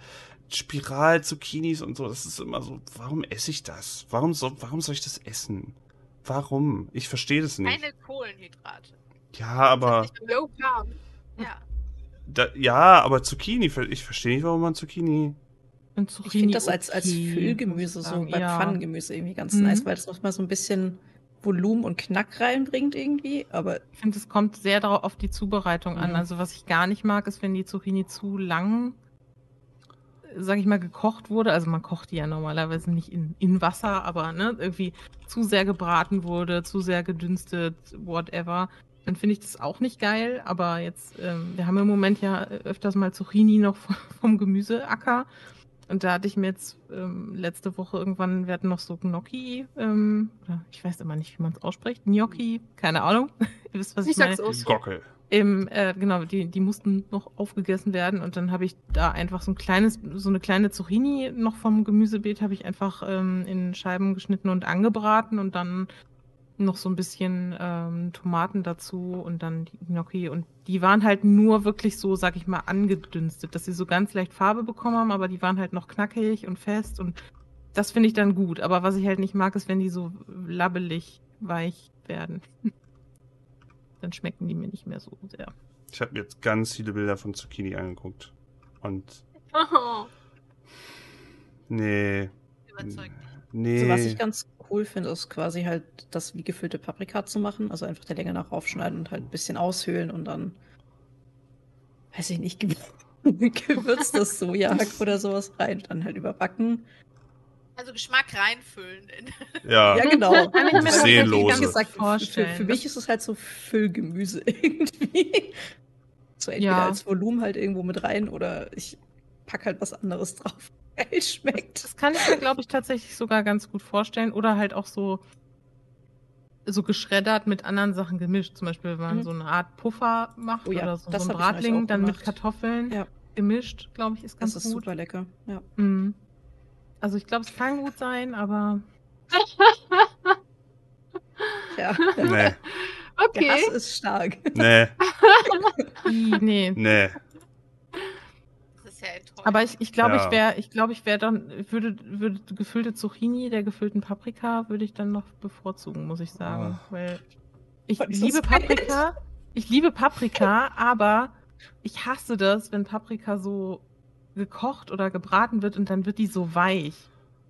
Spiral-Zucchinis und so, das ist immer so, warum esse ich das? Warum, so, warum soll ich das essen? Warum? Ich verstehe das nicht. Keine Kohlenhydrate. Ja, aber Low Carb. Ja. da, ja, aber Zucchini, ich verstehe nicht, warum man Zucchini. Und Ich Zucchini finde das als, als okay, Füllgemüse, ich so beim Ja. Pfannengemüse irgendwie ganz Mhm. nice, weil das noch mal so ein bisschen Volumen und Knack reinbringt irgendwie. Aber Ich finde, es kommt sehr darauf auf die Zubereitung an. Mhm. Also was ich gar nicht mag, ist, wenn die Zucchini zu lang, sag ich mal, gekocht wurde. Also man kocht die ja normalerweise nicht in, in Wasser, aber ne, irgendwie zu sehr gebraten wurde, zu sehr gedünstet, whatever. Dann finde ich das auch nicht geil. Aber jetzt, ähm, wir haben im Moment ja öfters mal Zucchini noch [LAUGHS] vom Gemüseacker. Und da hatte ich mir jetzt ähm, letzte Woche irgendwann, wir hatten noch so Gnocchi, ähm, oder ich weiß immer nicht, wie man es ausspricht. Gnocchi, keine Ahnung. [LAUGHS] Ihr wisst, was ich, Ich meine. sag's aus. Gockel. Im, äh, genau, die, die mussten noch aufgegessen werden und dann habe ich da einfach so ein kleines, so eine kleine Zucchini noch vom Gemüsebeet habe ich einfach ähm, in Scheiben geschnitten und angebraten und dann noch so ein bisschen ähm, Tomaten dazu und dann die Gnocchi und die waren halt nur wirklich so, sag ich mal, angedünstet, dass sie so ganz leicht Farbe bekommen haben, aber die waren halt noch knackig und fest und das finde ich dann gut. Aber was ich halt nicht mag, ist, wenn die so labbelig weich werden. [LAUGHS] dann schmecken die mir nicht mehr so sehr. Ich habe mir jetzt ganz viele Bilder von Zucchini angeguckt. Und Oh. nee, Überzeugt. nee. Also was ich ganz cool finde, ist quasi halt das wie gefüllte Paprika zu machen. Also einfach der Länge nach aufschneiden und halt ein bisschen aushöhlen und dann, weiß ich nicht, ge- [LAUGHS] gewürztes Sojahack oder sowas rein und dann halt überbacken. Also Geschmack reinfüllen. In [LAUGHS] ja. Ja, genau. Kann ich mir Seelenlose. gesagt, für, für, vorstellen. für mich ist es halt so Füllgemüse [LAUGHS] irgendwie. So entweder Ja. als Volumen halt irgendwo mit rein oder ich pack halt was anderes drauf. Geil schmeckt. Das kann ich mir, glaube ich, tatsächlich sogar ganz gut vorstellen. Oder halt auch so, so geschreddert mit anderen Sachen gemischt. Zum Beispiel, wenn man Mhm. so eine Art Puffer macht Oh ja, oder so, das so ein Bratling, dann mit. Kartoffeln Ja. gemischt, glaube ich, ist ganz Das ist gut. super lecker. Ja. Mhm. Also ich glaube, es kann gut sein, aber [LAUGHS] ja. Nee, [LAUGHS] Der Okay. Hass ist stark. nee, [LAUGHS] nee. nee. Ja enttäuschend. Aber ich, ich glaube, Ja. ich wäre, ich glaube, ich wäre dann, würde, würde gefüllte Zucchini der gefüllten Paprika würde ich dann noch bevorzugen, muss ich sagen. Weil ich Was liebe? Paprika, ich liebe Paprika, aber ich hasse das, wenn Paprika so gekocht oder gebraten wird und dann wird die so weich.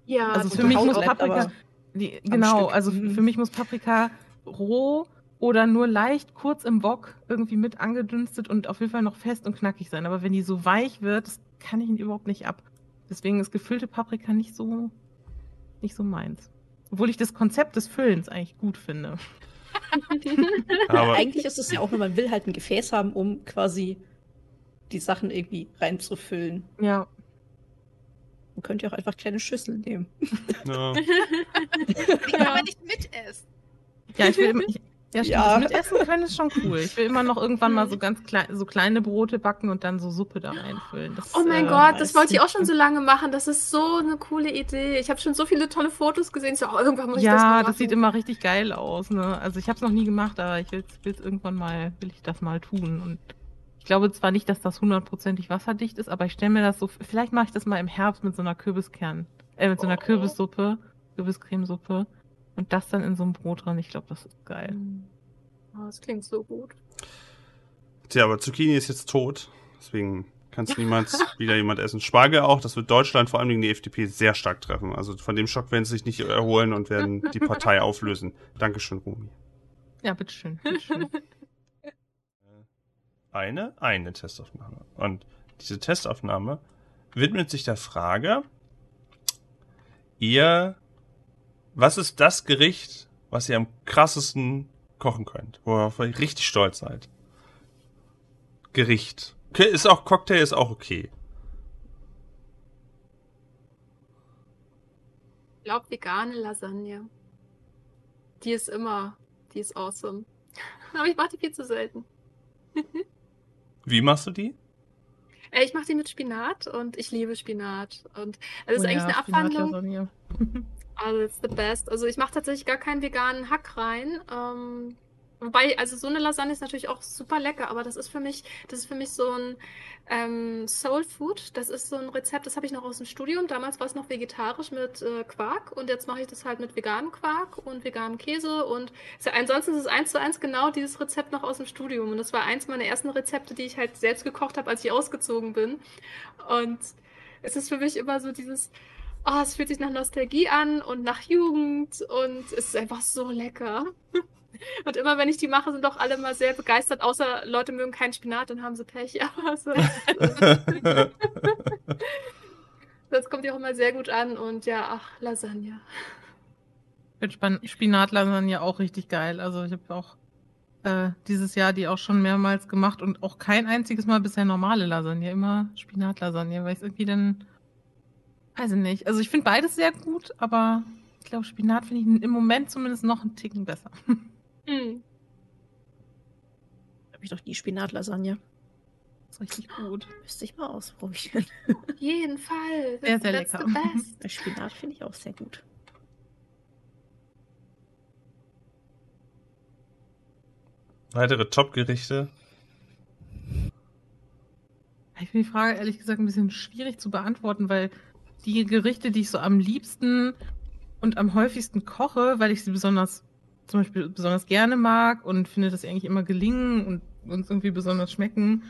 Ja, Also für mich muss Paprika, die, genau, Stück. also Mhm. für mich muss Paprika roh oder nur leicht kurz im Wok irgendwie mit angedünstet und auf jeden Fall noch fest und knackig sein. Aber wenn die so weich wird, das kann ich überhaupt nicht ab. Deswegen ist gefüllte Paprika nicht so, nicht so meins. Obwohl ich das Konzept des Füllens eigentlich gut finde. [LAUGHS] Aber Eigentlich ist es ja auch nur, man will halt ein Gefäß haben, um quasi die Sachen irgendwie reinzufüllen. Ja, Man könnte ja auch einfach kleine Schüsseln nehmen. ja. [LAUGHS] Wie kann man nicht mitessen? ja, ich will immer, ich, ja, stimmt, Ja. das mit Essen können ist schon cool. Ich will immer noch irgendwann mal so ganz klein, so kleine Brote backen und dann so Suppe da reinfüllen. Das, Oh mein äh, Gott, das wollte ich auch schon so lange machen. Das ist so eine coole Idee. Ich habe schon so viele tolle Fotos gesehen. So, oh, irgendwann muss ich das mal Ja, machen. das sieht immer richtig geil aus. Ne? Also ich habe es noch nie gemacht, aber ich will es irgendwann mal, will ich das mal tun. Und ich glaube zwar nicht, dass das hundertprozentig wasserdicht ist, aber ich stelle mir das so, vielleicht mache ich das mal im Herbst mit so einer Kürbiskern, äh, mit so einer Oh. Kürbissuppe, Kürbiscremesuppe und das dann in so einem Brot drin. Ich glaube, das ist geil. Oh, das klingt so gut. Tja, aber Zucchini ist jetzt tot. Deswegen kann es [LAUGHS] niemals wieder jemand essen. Spargel auch, das wird Deutschland, vor allem gegen die FDP, sehr stark treffen. Also von dem Schock werden sie sich nicht erholen und werden die Partei [LAUGHS] auflösen. Dankeschön, Rumi. Ja, bitteschön. bitteschön. Eine, eine Testaufnahme. Und diese Testaufnahme widmet sich der Frage, ihr, was ist das Gericht, was ihr am krassesten kochen könnt, worauf ihr richtig stolz seid? Gericht. Okay, ist auch Cocktail, ist auch okay. Ich glaube, vegane Lasagne. Die ist immer, die ist awesome. [LAUGHS] Aber ich mache die viel zu selten. [LAUGHS] Wie machst du die? Äh, Ich mache die mit Spinat und ich liebe Spinat. Und es ist Oh eigentlich ja, eine Abwandlung. [LAUGHS] Also, it's the best. Also, ich mache tatsächlich gar keinen veganen Hack rein. Ähm, wobei, also so eine Lasagne ist natürlich auch super lecker, aber das ist für mich, das ist für mich so ein ähm, Soul Food. Das ist so ein Rezept, das habe ich noch aus dem Studium. Damals war es noch vegetarisch mit äh, Quark und jetzt mache ich das halt mit veganem Quark und veganem Käse und ja, ansonsten ist es eins zu eins genau dieses Rezept noch aus dem Studium. Und das war eins meiner ersten Rezepte, die ich halt selbst gekocht habe, als ich ausgezogen bin. Und es ist für mich immer so dieses, oh, es fühlt sich nach Nostalgie an und nach Jugend und es ist einfach so lecker. [LAUGHS] Und immer wenn ich die mache, sind doch alle mal sehr begeistert, außer Leute mögen keinen Spinat, dann haben sie Pech. [LAUGHS] Aber so, [LAUGHS] das kommt ja auch immer sehr gut an und ja, ach, Lasagne. Ich finde Spinatlasagne auch richtig geil. Also ich habe auch äh, dieses Jahr die auch schon mehrmals gemacht und auch kein einziges Mal bisher normale Lasagne, immer Spinatlasagne, weil ich irgendwie dann Weiß ich nicht. Also ich finde beides sehr gut, aber ich glaube, Spinat finde ich im Moment zumindest noch einen Ticken besser. [LAUGHS] Hm. Habe ich doch die Spinatlasagne. Das ist richtig gut. Müsste ich mal ausprobieren. Auf jeden Fall. Sehr, sehr That's lecker. [LAUGHS] Der Spinat finde ich auch sehr gut. Weitere Top-Gerichte? Ich finde die Frage ehrlich gesagt ein bisschen schwierig zu beantworten, weil die Gerichte, die ich so am liebsten und am häufigsten koche, weil ich sie besonders, zum Beispiel besonders gerne mag und finde, dass sie eigentlich immer gelingen und uns irgendwie besonders schmecken,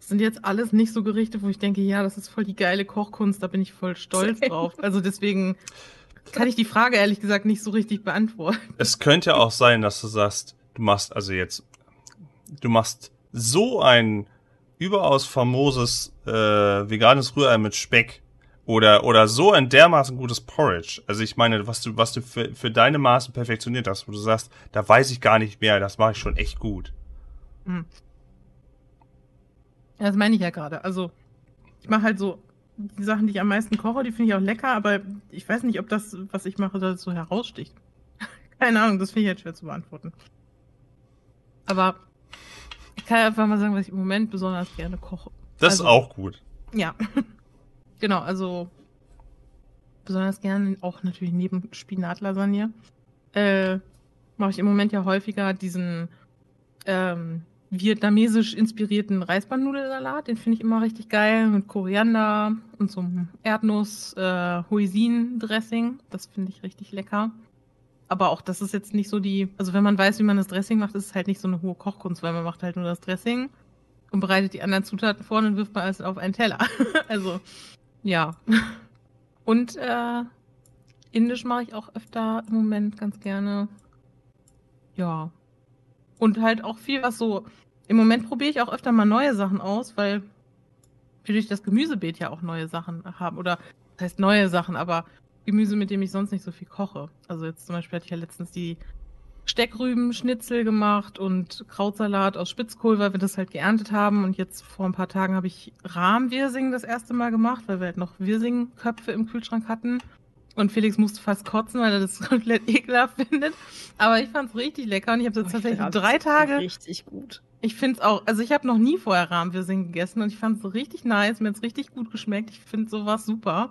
sind jetzt alles nicht so Gerichte, wo ich denke, ja, das ist voll die geile Kochkunst, da bin ich voll stolz drauf. Also deswegen kann ich die Frage ehrlich gesagt nicht so richtig beantworten. Es könnte ja auch sein, dass du sagst, du machst also jetzt, du machst so ein überaus famoses äh, veganes Rührei mit Speck oder oder so ein dermaßen gutes Porridge. Also ich meine, was du was du für, für deine Maßen perfektioniert hast, wo du sagst, da weiß ich gar nicht mehr, das mache ich schon echt gut. Hm. Ja, Das meine ich ja gerade. Also, ich mache halt so die Sachen, die ich am meisten koche, die finde ich auch lecker, aber ich weiß nicht, ob das, was ich mache, da so heraussticht. [LAUGHS] Keine Ahnung, das finde ich halt schwer zu beantworten. Aber ich kann einfach mal sagen, was ich im Moment besonders gerne koche. Das Also- ist auch gut. Ja. [LAUGHS] genau, also besonders gerne auch natürlich neben Spinatlasagne. Äh, mache ich im Moment ja häufiger diesen ähm, vietnamesisch inspirierten Reisbandnudelsalat. Den finde ich immer richtig geil mit Koriander und so einem Erdnuss äh, Hoisin-Dressing. Das finde ich richtig lecker. Aber auch das ist jetzt nicht so die, also wenn man weiß, wie man das Dressing macht, ist es halt nicht so eine hohe Kochkunst, weil man macht halt nur das Dressing und bereitet die anderen Zutaten vor und wirft man alles auf einen Teller. [LAUGHS] also, ja. [LAUGHS] Und äh, Indisch mache ich auch öfter im Moment ganz gerne. Ja. Und halt auch viel, was so. Im Moment probiere ich auch öfter mal neue Sachen aus, weil wir durch das Gemüsebeet ja auch neue Sachen haben. Oder das heißt neue Sachen, aber Gemüse, mit dem ich sonst nicht so viel koche. Also jetzt zum Beispiel hatte ich ja letztens die Steckrübenschnitzel gemacht und Krautsalat aus Spitzkohl, weil wir das halt geerntet haben. Und jetzt vor ein paar Tagen habe ich Rahmwirsing das erste Mal gemacht, weil wir halt noch Wirsingköpfe im Kühlschrank hatten. Und Felix musste fast kotzen, weil er das [LAUGHS] komplett ekelhaft findet. Aber ich fand es richtig lecker und ich habe Oh, jetzt ich tatsächlich finde drei Tage. Richtig gut. Ich finde es auch, also ich habe noch nie vorher Rahmwirsing gegessen und ich fand es richtig nice, mir hat es richtig gut geschmeckt. Ich finde sowas super.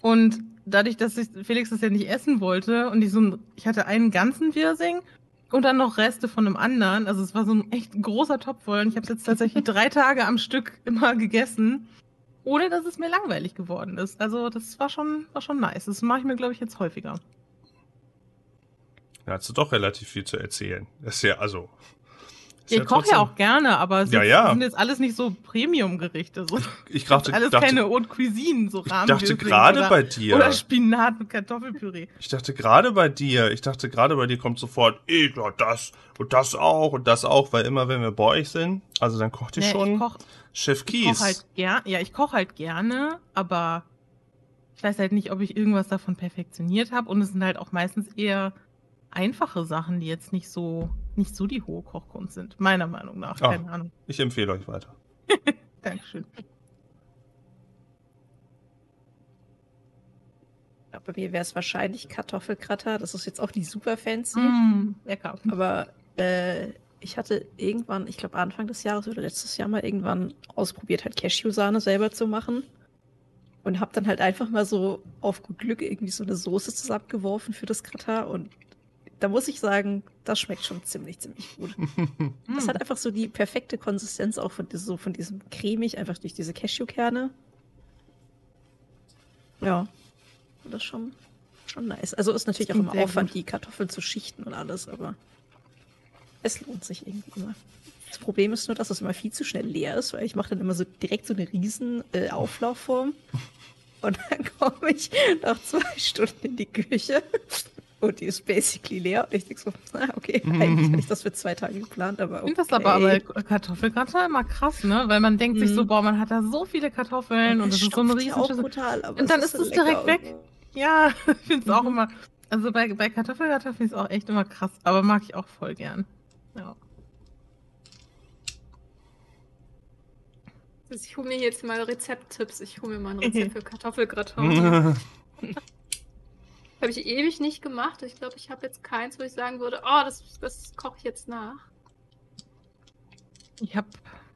Und dadurch, dass ich Felix das ja nicht essen wollte und ich so ein, ich hatte einen ganzen Wirsing und dann noch Reste von einem anderen, also es war so ein echt großer Topf voll und ich habe es jetzt tatsächlich [LAUGHS] drei Tage am Stück immer gegessen, ohne dass es mir langweilig geworden ist. Also das war schon, war schon nice. Das mache ich mir, glaube ich, jetzt häufiger. Da hast du doch relativ viel zu erzählen. Das ist ja, also. Ja, ich koche ja auch gerne, aber es Ja, ja. sind jetzt alles nicht so Premium-Gerichte. So. Ich dachte, alles dachte, keine Haute Cuisine, so ich dachte gerade oder, bei dir. Oder Spinat mit Kartoffelpüree. Ich dachte gerade bei dir, ich dachte gerade bei dir kommt sofort, ja, das und das auch und das auch, weil immer wenn wir bei euch sind, also dann kocht ihr Nee, schon ich koche Chef ich Kies. koch halt gern, ja, ich koche halt gerne, aber ich weiß halt nicht, ob ich irgendwas davon perfektioniert habe. Und es sind halt auch meistens eher einfache Sachen, die jetzt nicht so, nicht so die hohe Kochkunst sind. Meiner Meinung nach. Ah. Keine Ahnung. Ich empfehle euch weiter. [LAUGHS] Dankeschön. Ja, bei mir wäre es wahrscheinlich Kartoffelkratter. Das ist jetzt auch nicht super fancy. Mm, lecker. Aber äh, ich hatte irgendwann, ich glaube Anfang des Jahres oder letztes Jahr mal irgendwann ausprobiert, halt Cashewsahne selber zu machen. Und habe dann halt einfach mal so auf gut Glück irgendwie so eine Soße zusammengeworfen für das Gratin. Und da muss ich sagen, das schmeckt schon ziemlich, ziemlich gut. [LAUGHS] Das hat einfach so die perfekte Konsistenz auch von, so von diesem cremig, einfach durch diese Cashewkerne. Ja, das ist schon, schon nice. Also ist natürlich auch immer Aufwand, gut. die Kartoffeln zu schichten und alles, aber es lohnt sich irgendwie immer. Das Problem ist nur, dass es immer viel zu schnell leer ist, weil ich mache dann immer so direkt so eine riesen äh, Auflaufform. [LAUGHS] Und dann komme ich nach zwei Stunden in die Küche und die ist basically leer. Und ich denke so, na, [LAUGHS] okay, eigentlich hatte ich das für zwei Tage geplant, aber Ich okay. finde das aber bei Kartoffelgratin immer krass, ne? Weil man denkt sich so, Mhm. boah, man hat da so viele Kartoffeln und das ist so auch brutal, aber Und dann ist es direkt weg. Ja, [LAUGHS] ich finde es auch Mhm. immer. Also bei, bei Kartoffelgratin finde ich es auch echt immer krass, aber mag ich auch voll gern. Ja. Also ich hole mir jetzt mal Rezepttipps. Ich hole mir mal ein Rezept [LAUGHS] für Kartoffelgratin. Habe ich ewig nicht gemacht. Ich glaube, ich habe jetzt keins, wo ich sagen würde, oh, das, das koche ich jetzt nach. Ich habe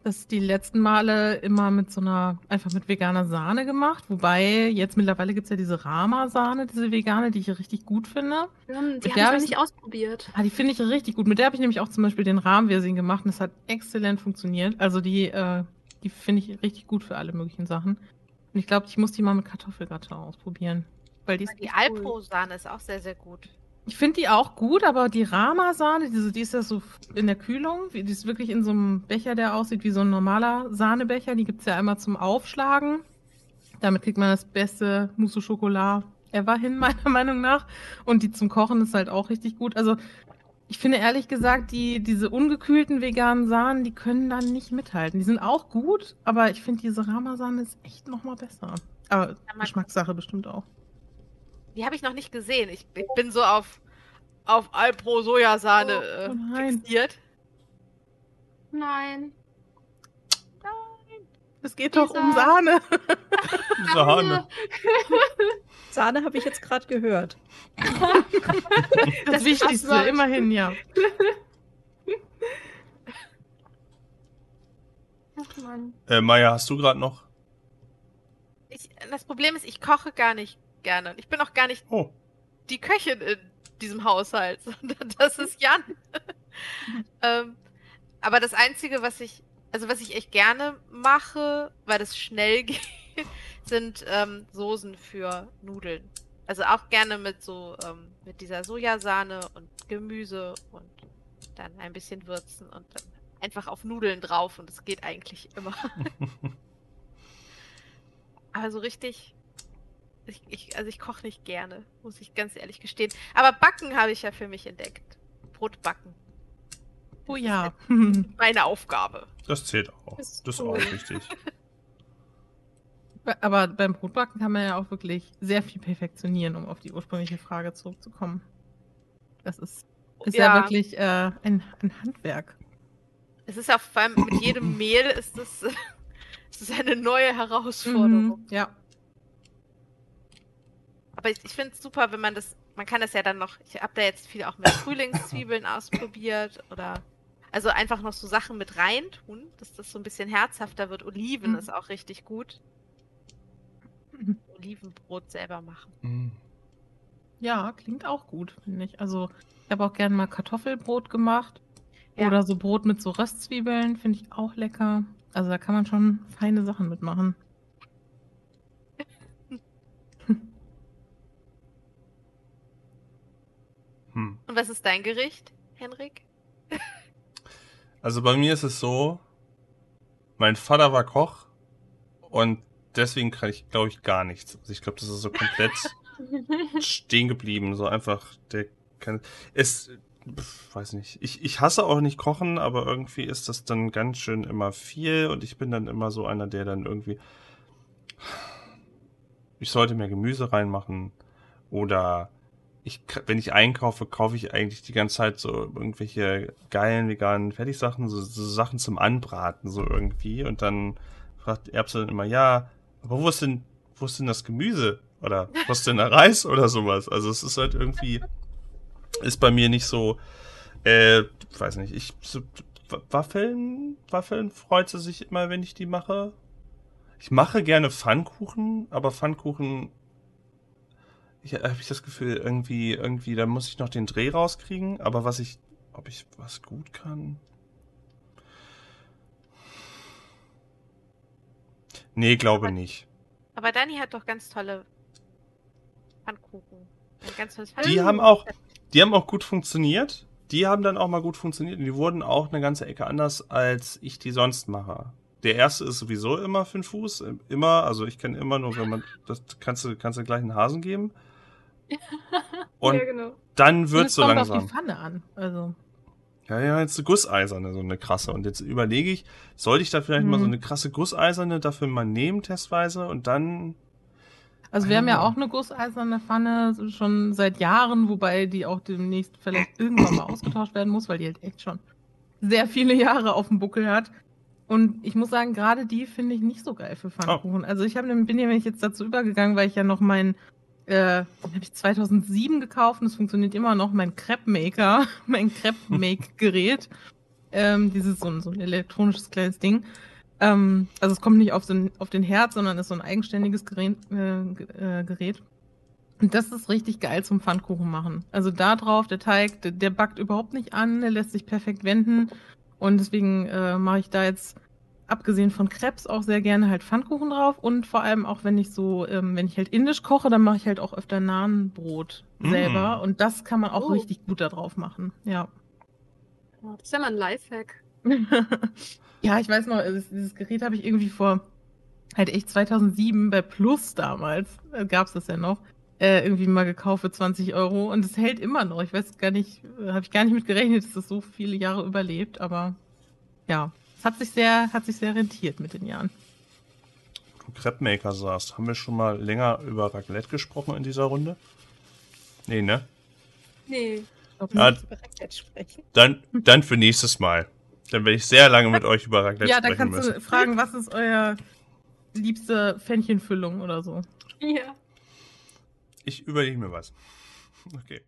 das die letzten Male immer mit so einer, einfach mit veganer Sahne gemacht. Wobei, jetzt mittlerweile gibt es ja diese Rama-Sahne, diese vegane, die ich richtig gut finde. Ja, die habe ich noch ich- nicht ausprobiert. Ah, die finde ich richtig gut. Mit der habe ich nämlich auch zum Beispiel den Rahmenversing gemacht und das hat exzellent funktioniert. Also die, äh, die finde ich richtig gut für alle möglichen Sachen. Und ich glaube, ich muss die mal mit Kartoffelgratin ausprobieren. Weil die ist Die echt cool. Alpro-Sahne ist auch sehr, sehr gut. Ich finde die auch gut, aber die Rama-Sahne, diese, die ist ja so in der Kühlung, die ist wirklich in so einem Becher, der aussieht wie so ein normaler Sahnebecher. Die gibt es ja einmal zum Aufschlagen. Damit kriegt man das beste Mousse au Chocolat ever hin, [LAUGHS] meiner Meinung nach. Und die zum Kochen ist halt auch richtig gut. Also ich finde ehrlich gesagt, die, diese ungekühlten veganen Sahnen, die können dann nicht mithalten. Die sind auch gut, aber ich finde diese Rama-Sahne ist echt nochmal besser. Aber Geschmackssache bestimmt auch. Die habe ich noch nicht gesehen. Ich, ich bin so auf, auf Alpro-Sojasahne Oh, äh, nein. fixiert. Nein. Es geht doch um Lisa. [LAUGHS] Sahne. Sahne. Sahne habe ich jetzt gerade gehört. Das, Das Wichtigste, immerhin, ja. Ach Mann. Äh, Maya, hast du gerade noch? Ich, das Problem ist, ich koche gar nicht gerne. Ich bin auch gar nicht Oh. die Köchin in diesem Haushalt, [LAUGHS] sondern das ist Jan. [LAUGHS] ähm, aber das Einzige, was ich, also was ich echt gerne mache, weil das schnell [LAUGHS] geht, sind ähm, Soßen für Nudeln. Also auch gerne mit so, ähm, mit dieser Sojasahne und Gemüse und dann ein bisschen würzen und dann einfach auf Nudeln drauf und es geht eigentlich immer. Aber so richtig. Ich, ich, also ich koche nicht gerne, muss ich ganz ehrlich gestehen. Aber Backen habe ich ja für mich entdeckt. Brot backen. Oh ja. [LAUGHS] Meine Aufgabe. Das zählt auch. Das ist Das ist cool. auch wichtig. [LAUGHS] Aber beim Brotbacken kann man ja auch wirklich sehr viel perfektionieren, um auf die ursprüngliche Frage zurückzukommen. Das ist, ist ja, Ja. wirklich äh, ein, ein Handwerk. Es ist ja vor allem mit jedem [LAUGHS] Mehl ist es, es ist eine neue Herausforderung. Mhm, ja. Aber ich, ich finde es super, wenn man das, man kann das ja dann noch, ich habe da jetzt viel auch mit [COUGHS] Frühlingszwiebeln ausprobiert oder also einfach noch so Sachen mit reintun, dass das so ein bisschen herzhafter wird. Oliven Mhm. ist auch richtig gut. Olivenbrot selber machen. Mhm. Ja, klingt auch gut, finde ich. Also, ich habe auch gerne mal Kartoffelbrot gemacht. Ja. Oder so Brot mit so Röstzwiebeln, finde ich auch lecker. Also, da kann man schon feine Sachen mitmachen. Hm. Und was ist dein Gericht, Henrik? [LAUGHS] Also bei mir ist es so, mein Vater war Koch und deswegen kann ich, glaube ich, gar nichts. Also ich glaube, das ist so komplett [LAUGHS] stehen geblieben. So einfach, der kann. Es, pf, weiß nicht. Ich, ich hasse auch nicht kochen, aber irgendwie ist das dann ganz schön immer viel und ich bin dann immer so einer, der dann irgendwie. Ich sollte mehr Gemüse reinmachen oder ich, wenn ich einkaufe, kaufe ich eigentlich die ganze Zeit so irgendwelche geilen veganen Fertigsachen, so, so Sachen zum Anbraten, so irgendwie. Und dann fragt Erbse dann immer, ja, aber wo ist denn, wo ist denn das Gemüse? Oder was ist denn der Reis oder sowas? Also es ist halt irgendwie, ist bei mir nicht so, äh, weiß nicht, ich, so, Waffeln, Waffeln freut sie sich immer, wenn ich die mache. Ich mache gerne Pfannkuchen, aber Pfannkuchen habe ich das Gefühl, irgendwie, irgendwie, da muss ich noch den Dreh rauskriegen, aber was ich, ob ich was gut kann. Nee, glaube nicht. Aber Dani hat doch ganz tolle Pfannkuchen. Ganz tolles Die Pfannkuchen. haben auch, die haben auch gut funktioniert. Die haben dann auch mal gut funktioniert und die wurden auch eine ganze Ecke anders, als ich die sonst mache. Der erste ist sowieso immer fünf Fuß, immer, also ich kenne immer nur, wenn man, das kannst du, kannst du gleich einen Hasen geben. Und ja, genau. dann wird es so kommt langsam. auf die Pfanne an. Also, Ja, ja, jetzt eine gusseiserne, so eine krasse. Und jetzt überlege ich, sollte ich da vielleicht mal so Mhm. eine krasse gusseiserne dafür mal nehmen, testweise, und dann. also wir haben ja Ah. auch eine gusseiserne Pfanne schon seit Jahren, wobei die auch demnächst vielleicht irgendwann mal ausgetauscht werden muss, weil die halt echt schon sehr viele Jahre auf dem Buckel hat. Und ich muss sagen, gerade die finde ich nicht so geil für Pfannkuchen. Oh. Also ich hab, bin ja jetzt dazu übergegangen, weil ich ja noch mein, äh, habe ich 2007 gekauft und es funktioniert immer noch, mein Crepe Maker, [LAUGHS] mein Crepe Make Gerät. ähm, dieses so, so ein elektronisches kleines Ding. Ähm, also es kommt nicht auf den, auf den Herd, sondern ist so ein eigenständiges Gerät. Äh, äh, Gerät. Und das ist richtig geil zum Pfannkuchen machen. Also da drauf, der Teig, der, der, backt überhaupt nicht an, der lässt sich perfekt wenden. Und deswegen äh, mache ich da jetzt, abgesehen von Krebs, auch sehr gerne halt Pfannkuchen drauf. Und vor allem auch, wenn ich so, ähm, wenn ich halt indisch koche, dann mache ich halt auch öfter Nahenbrot mm. selber. Und das kann man auch oh. richtig gut da drauf machen. Ja. Das ist ja mal ein Lifehack. [LAUGHS] ja, ich weiß noch, dieses Gerät habe ich irgendwie vor halt echt 2007 bei Plus damals, äh, gab es das ja noch, äh, irgendwie mal gekauft für 20 Euro und es hält immer noch. Ich weiß gar nicht, äh, habe ich gar nicht mit gerechnet, dass das so viele Jahre überlebt, aber ja, es hat sich sehr, hat sich sehr rentiert mit den Jahren. Du Crepe-Maker sagst, haben wir schon mal länger über Raclette gesprochen in dieser Runde? Nee, ne? Nee. Ja, dann, dann für nächstes Mal. Dann werde ich sehr lange mit euch über Raclette ja, sprechen Ja, dann kannst müssen. du fragen, was ist euer liebste Fähnchenfüllung oder so. Ja. Ich überlege mir was. Okay.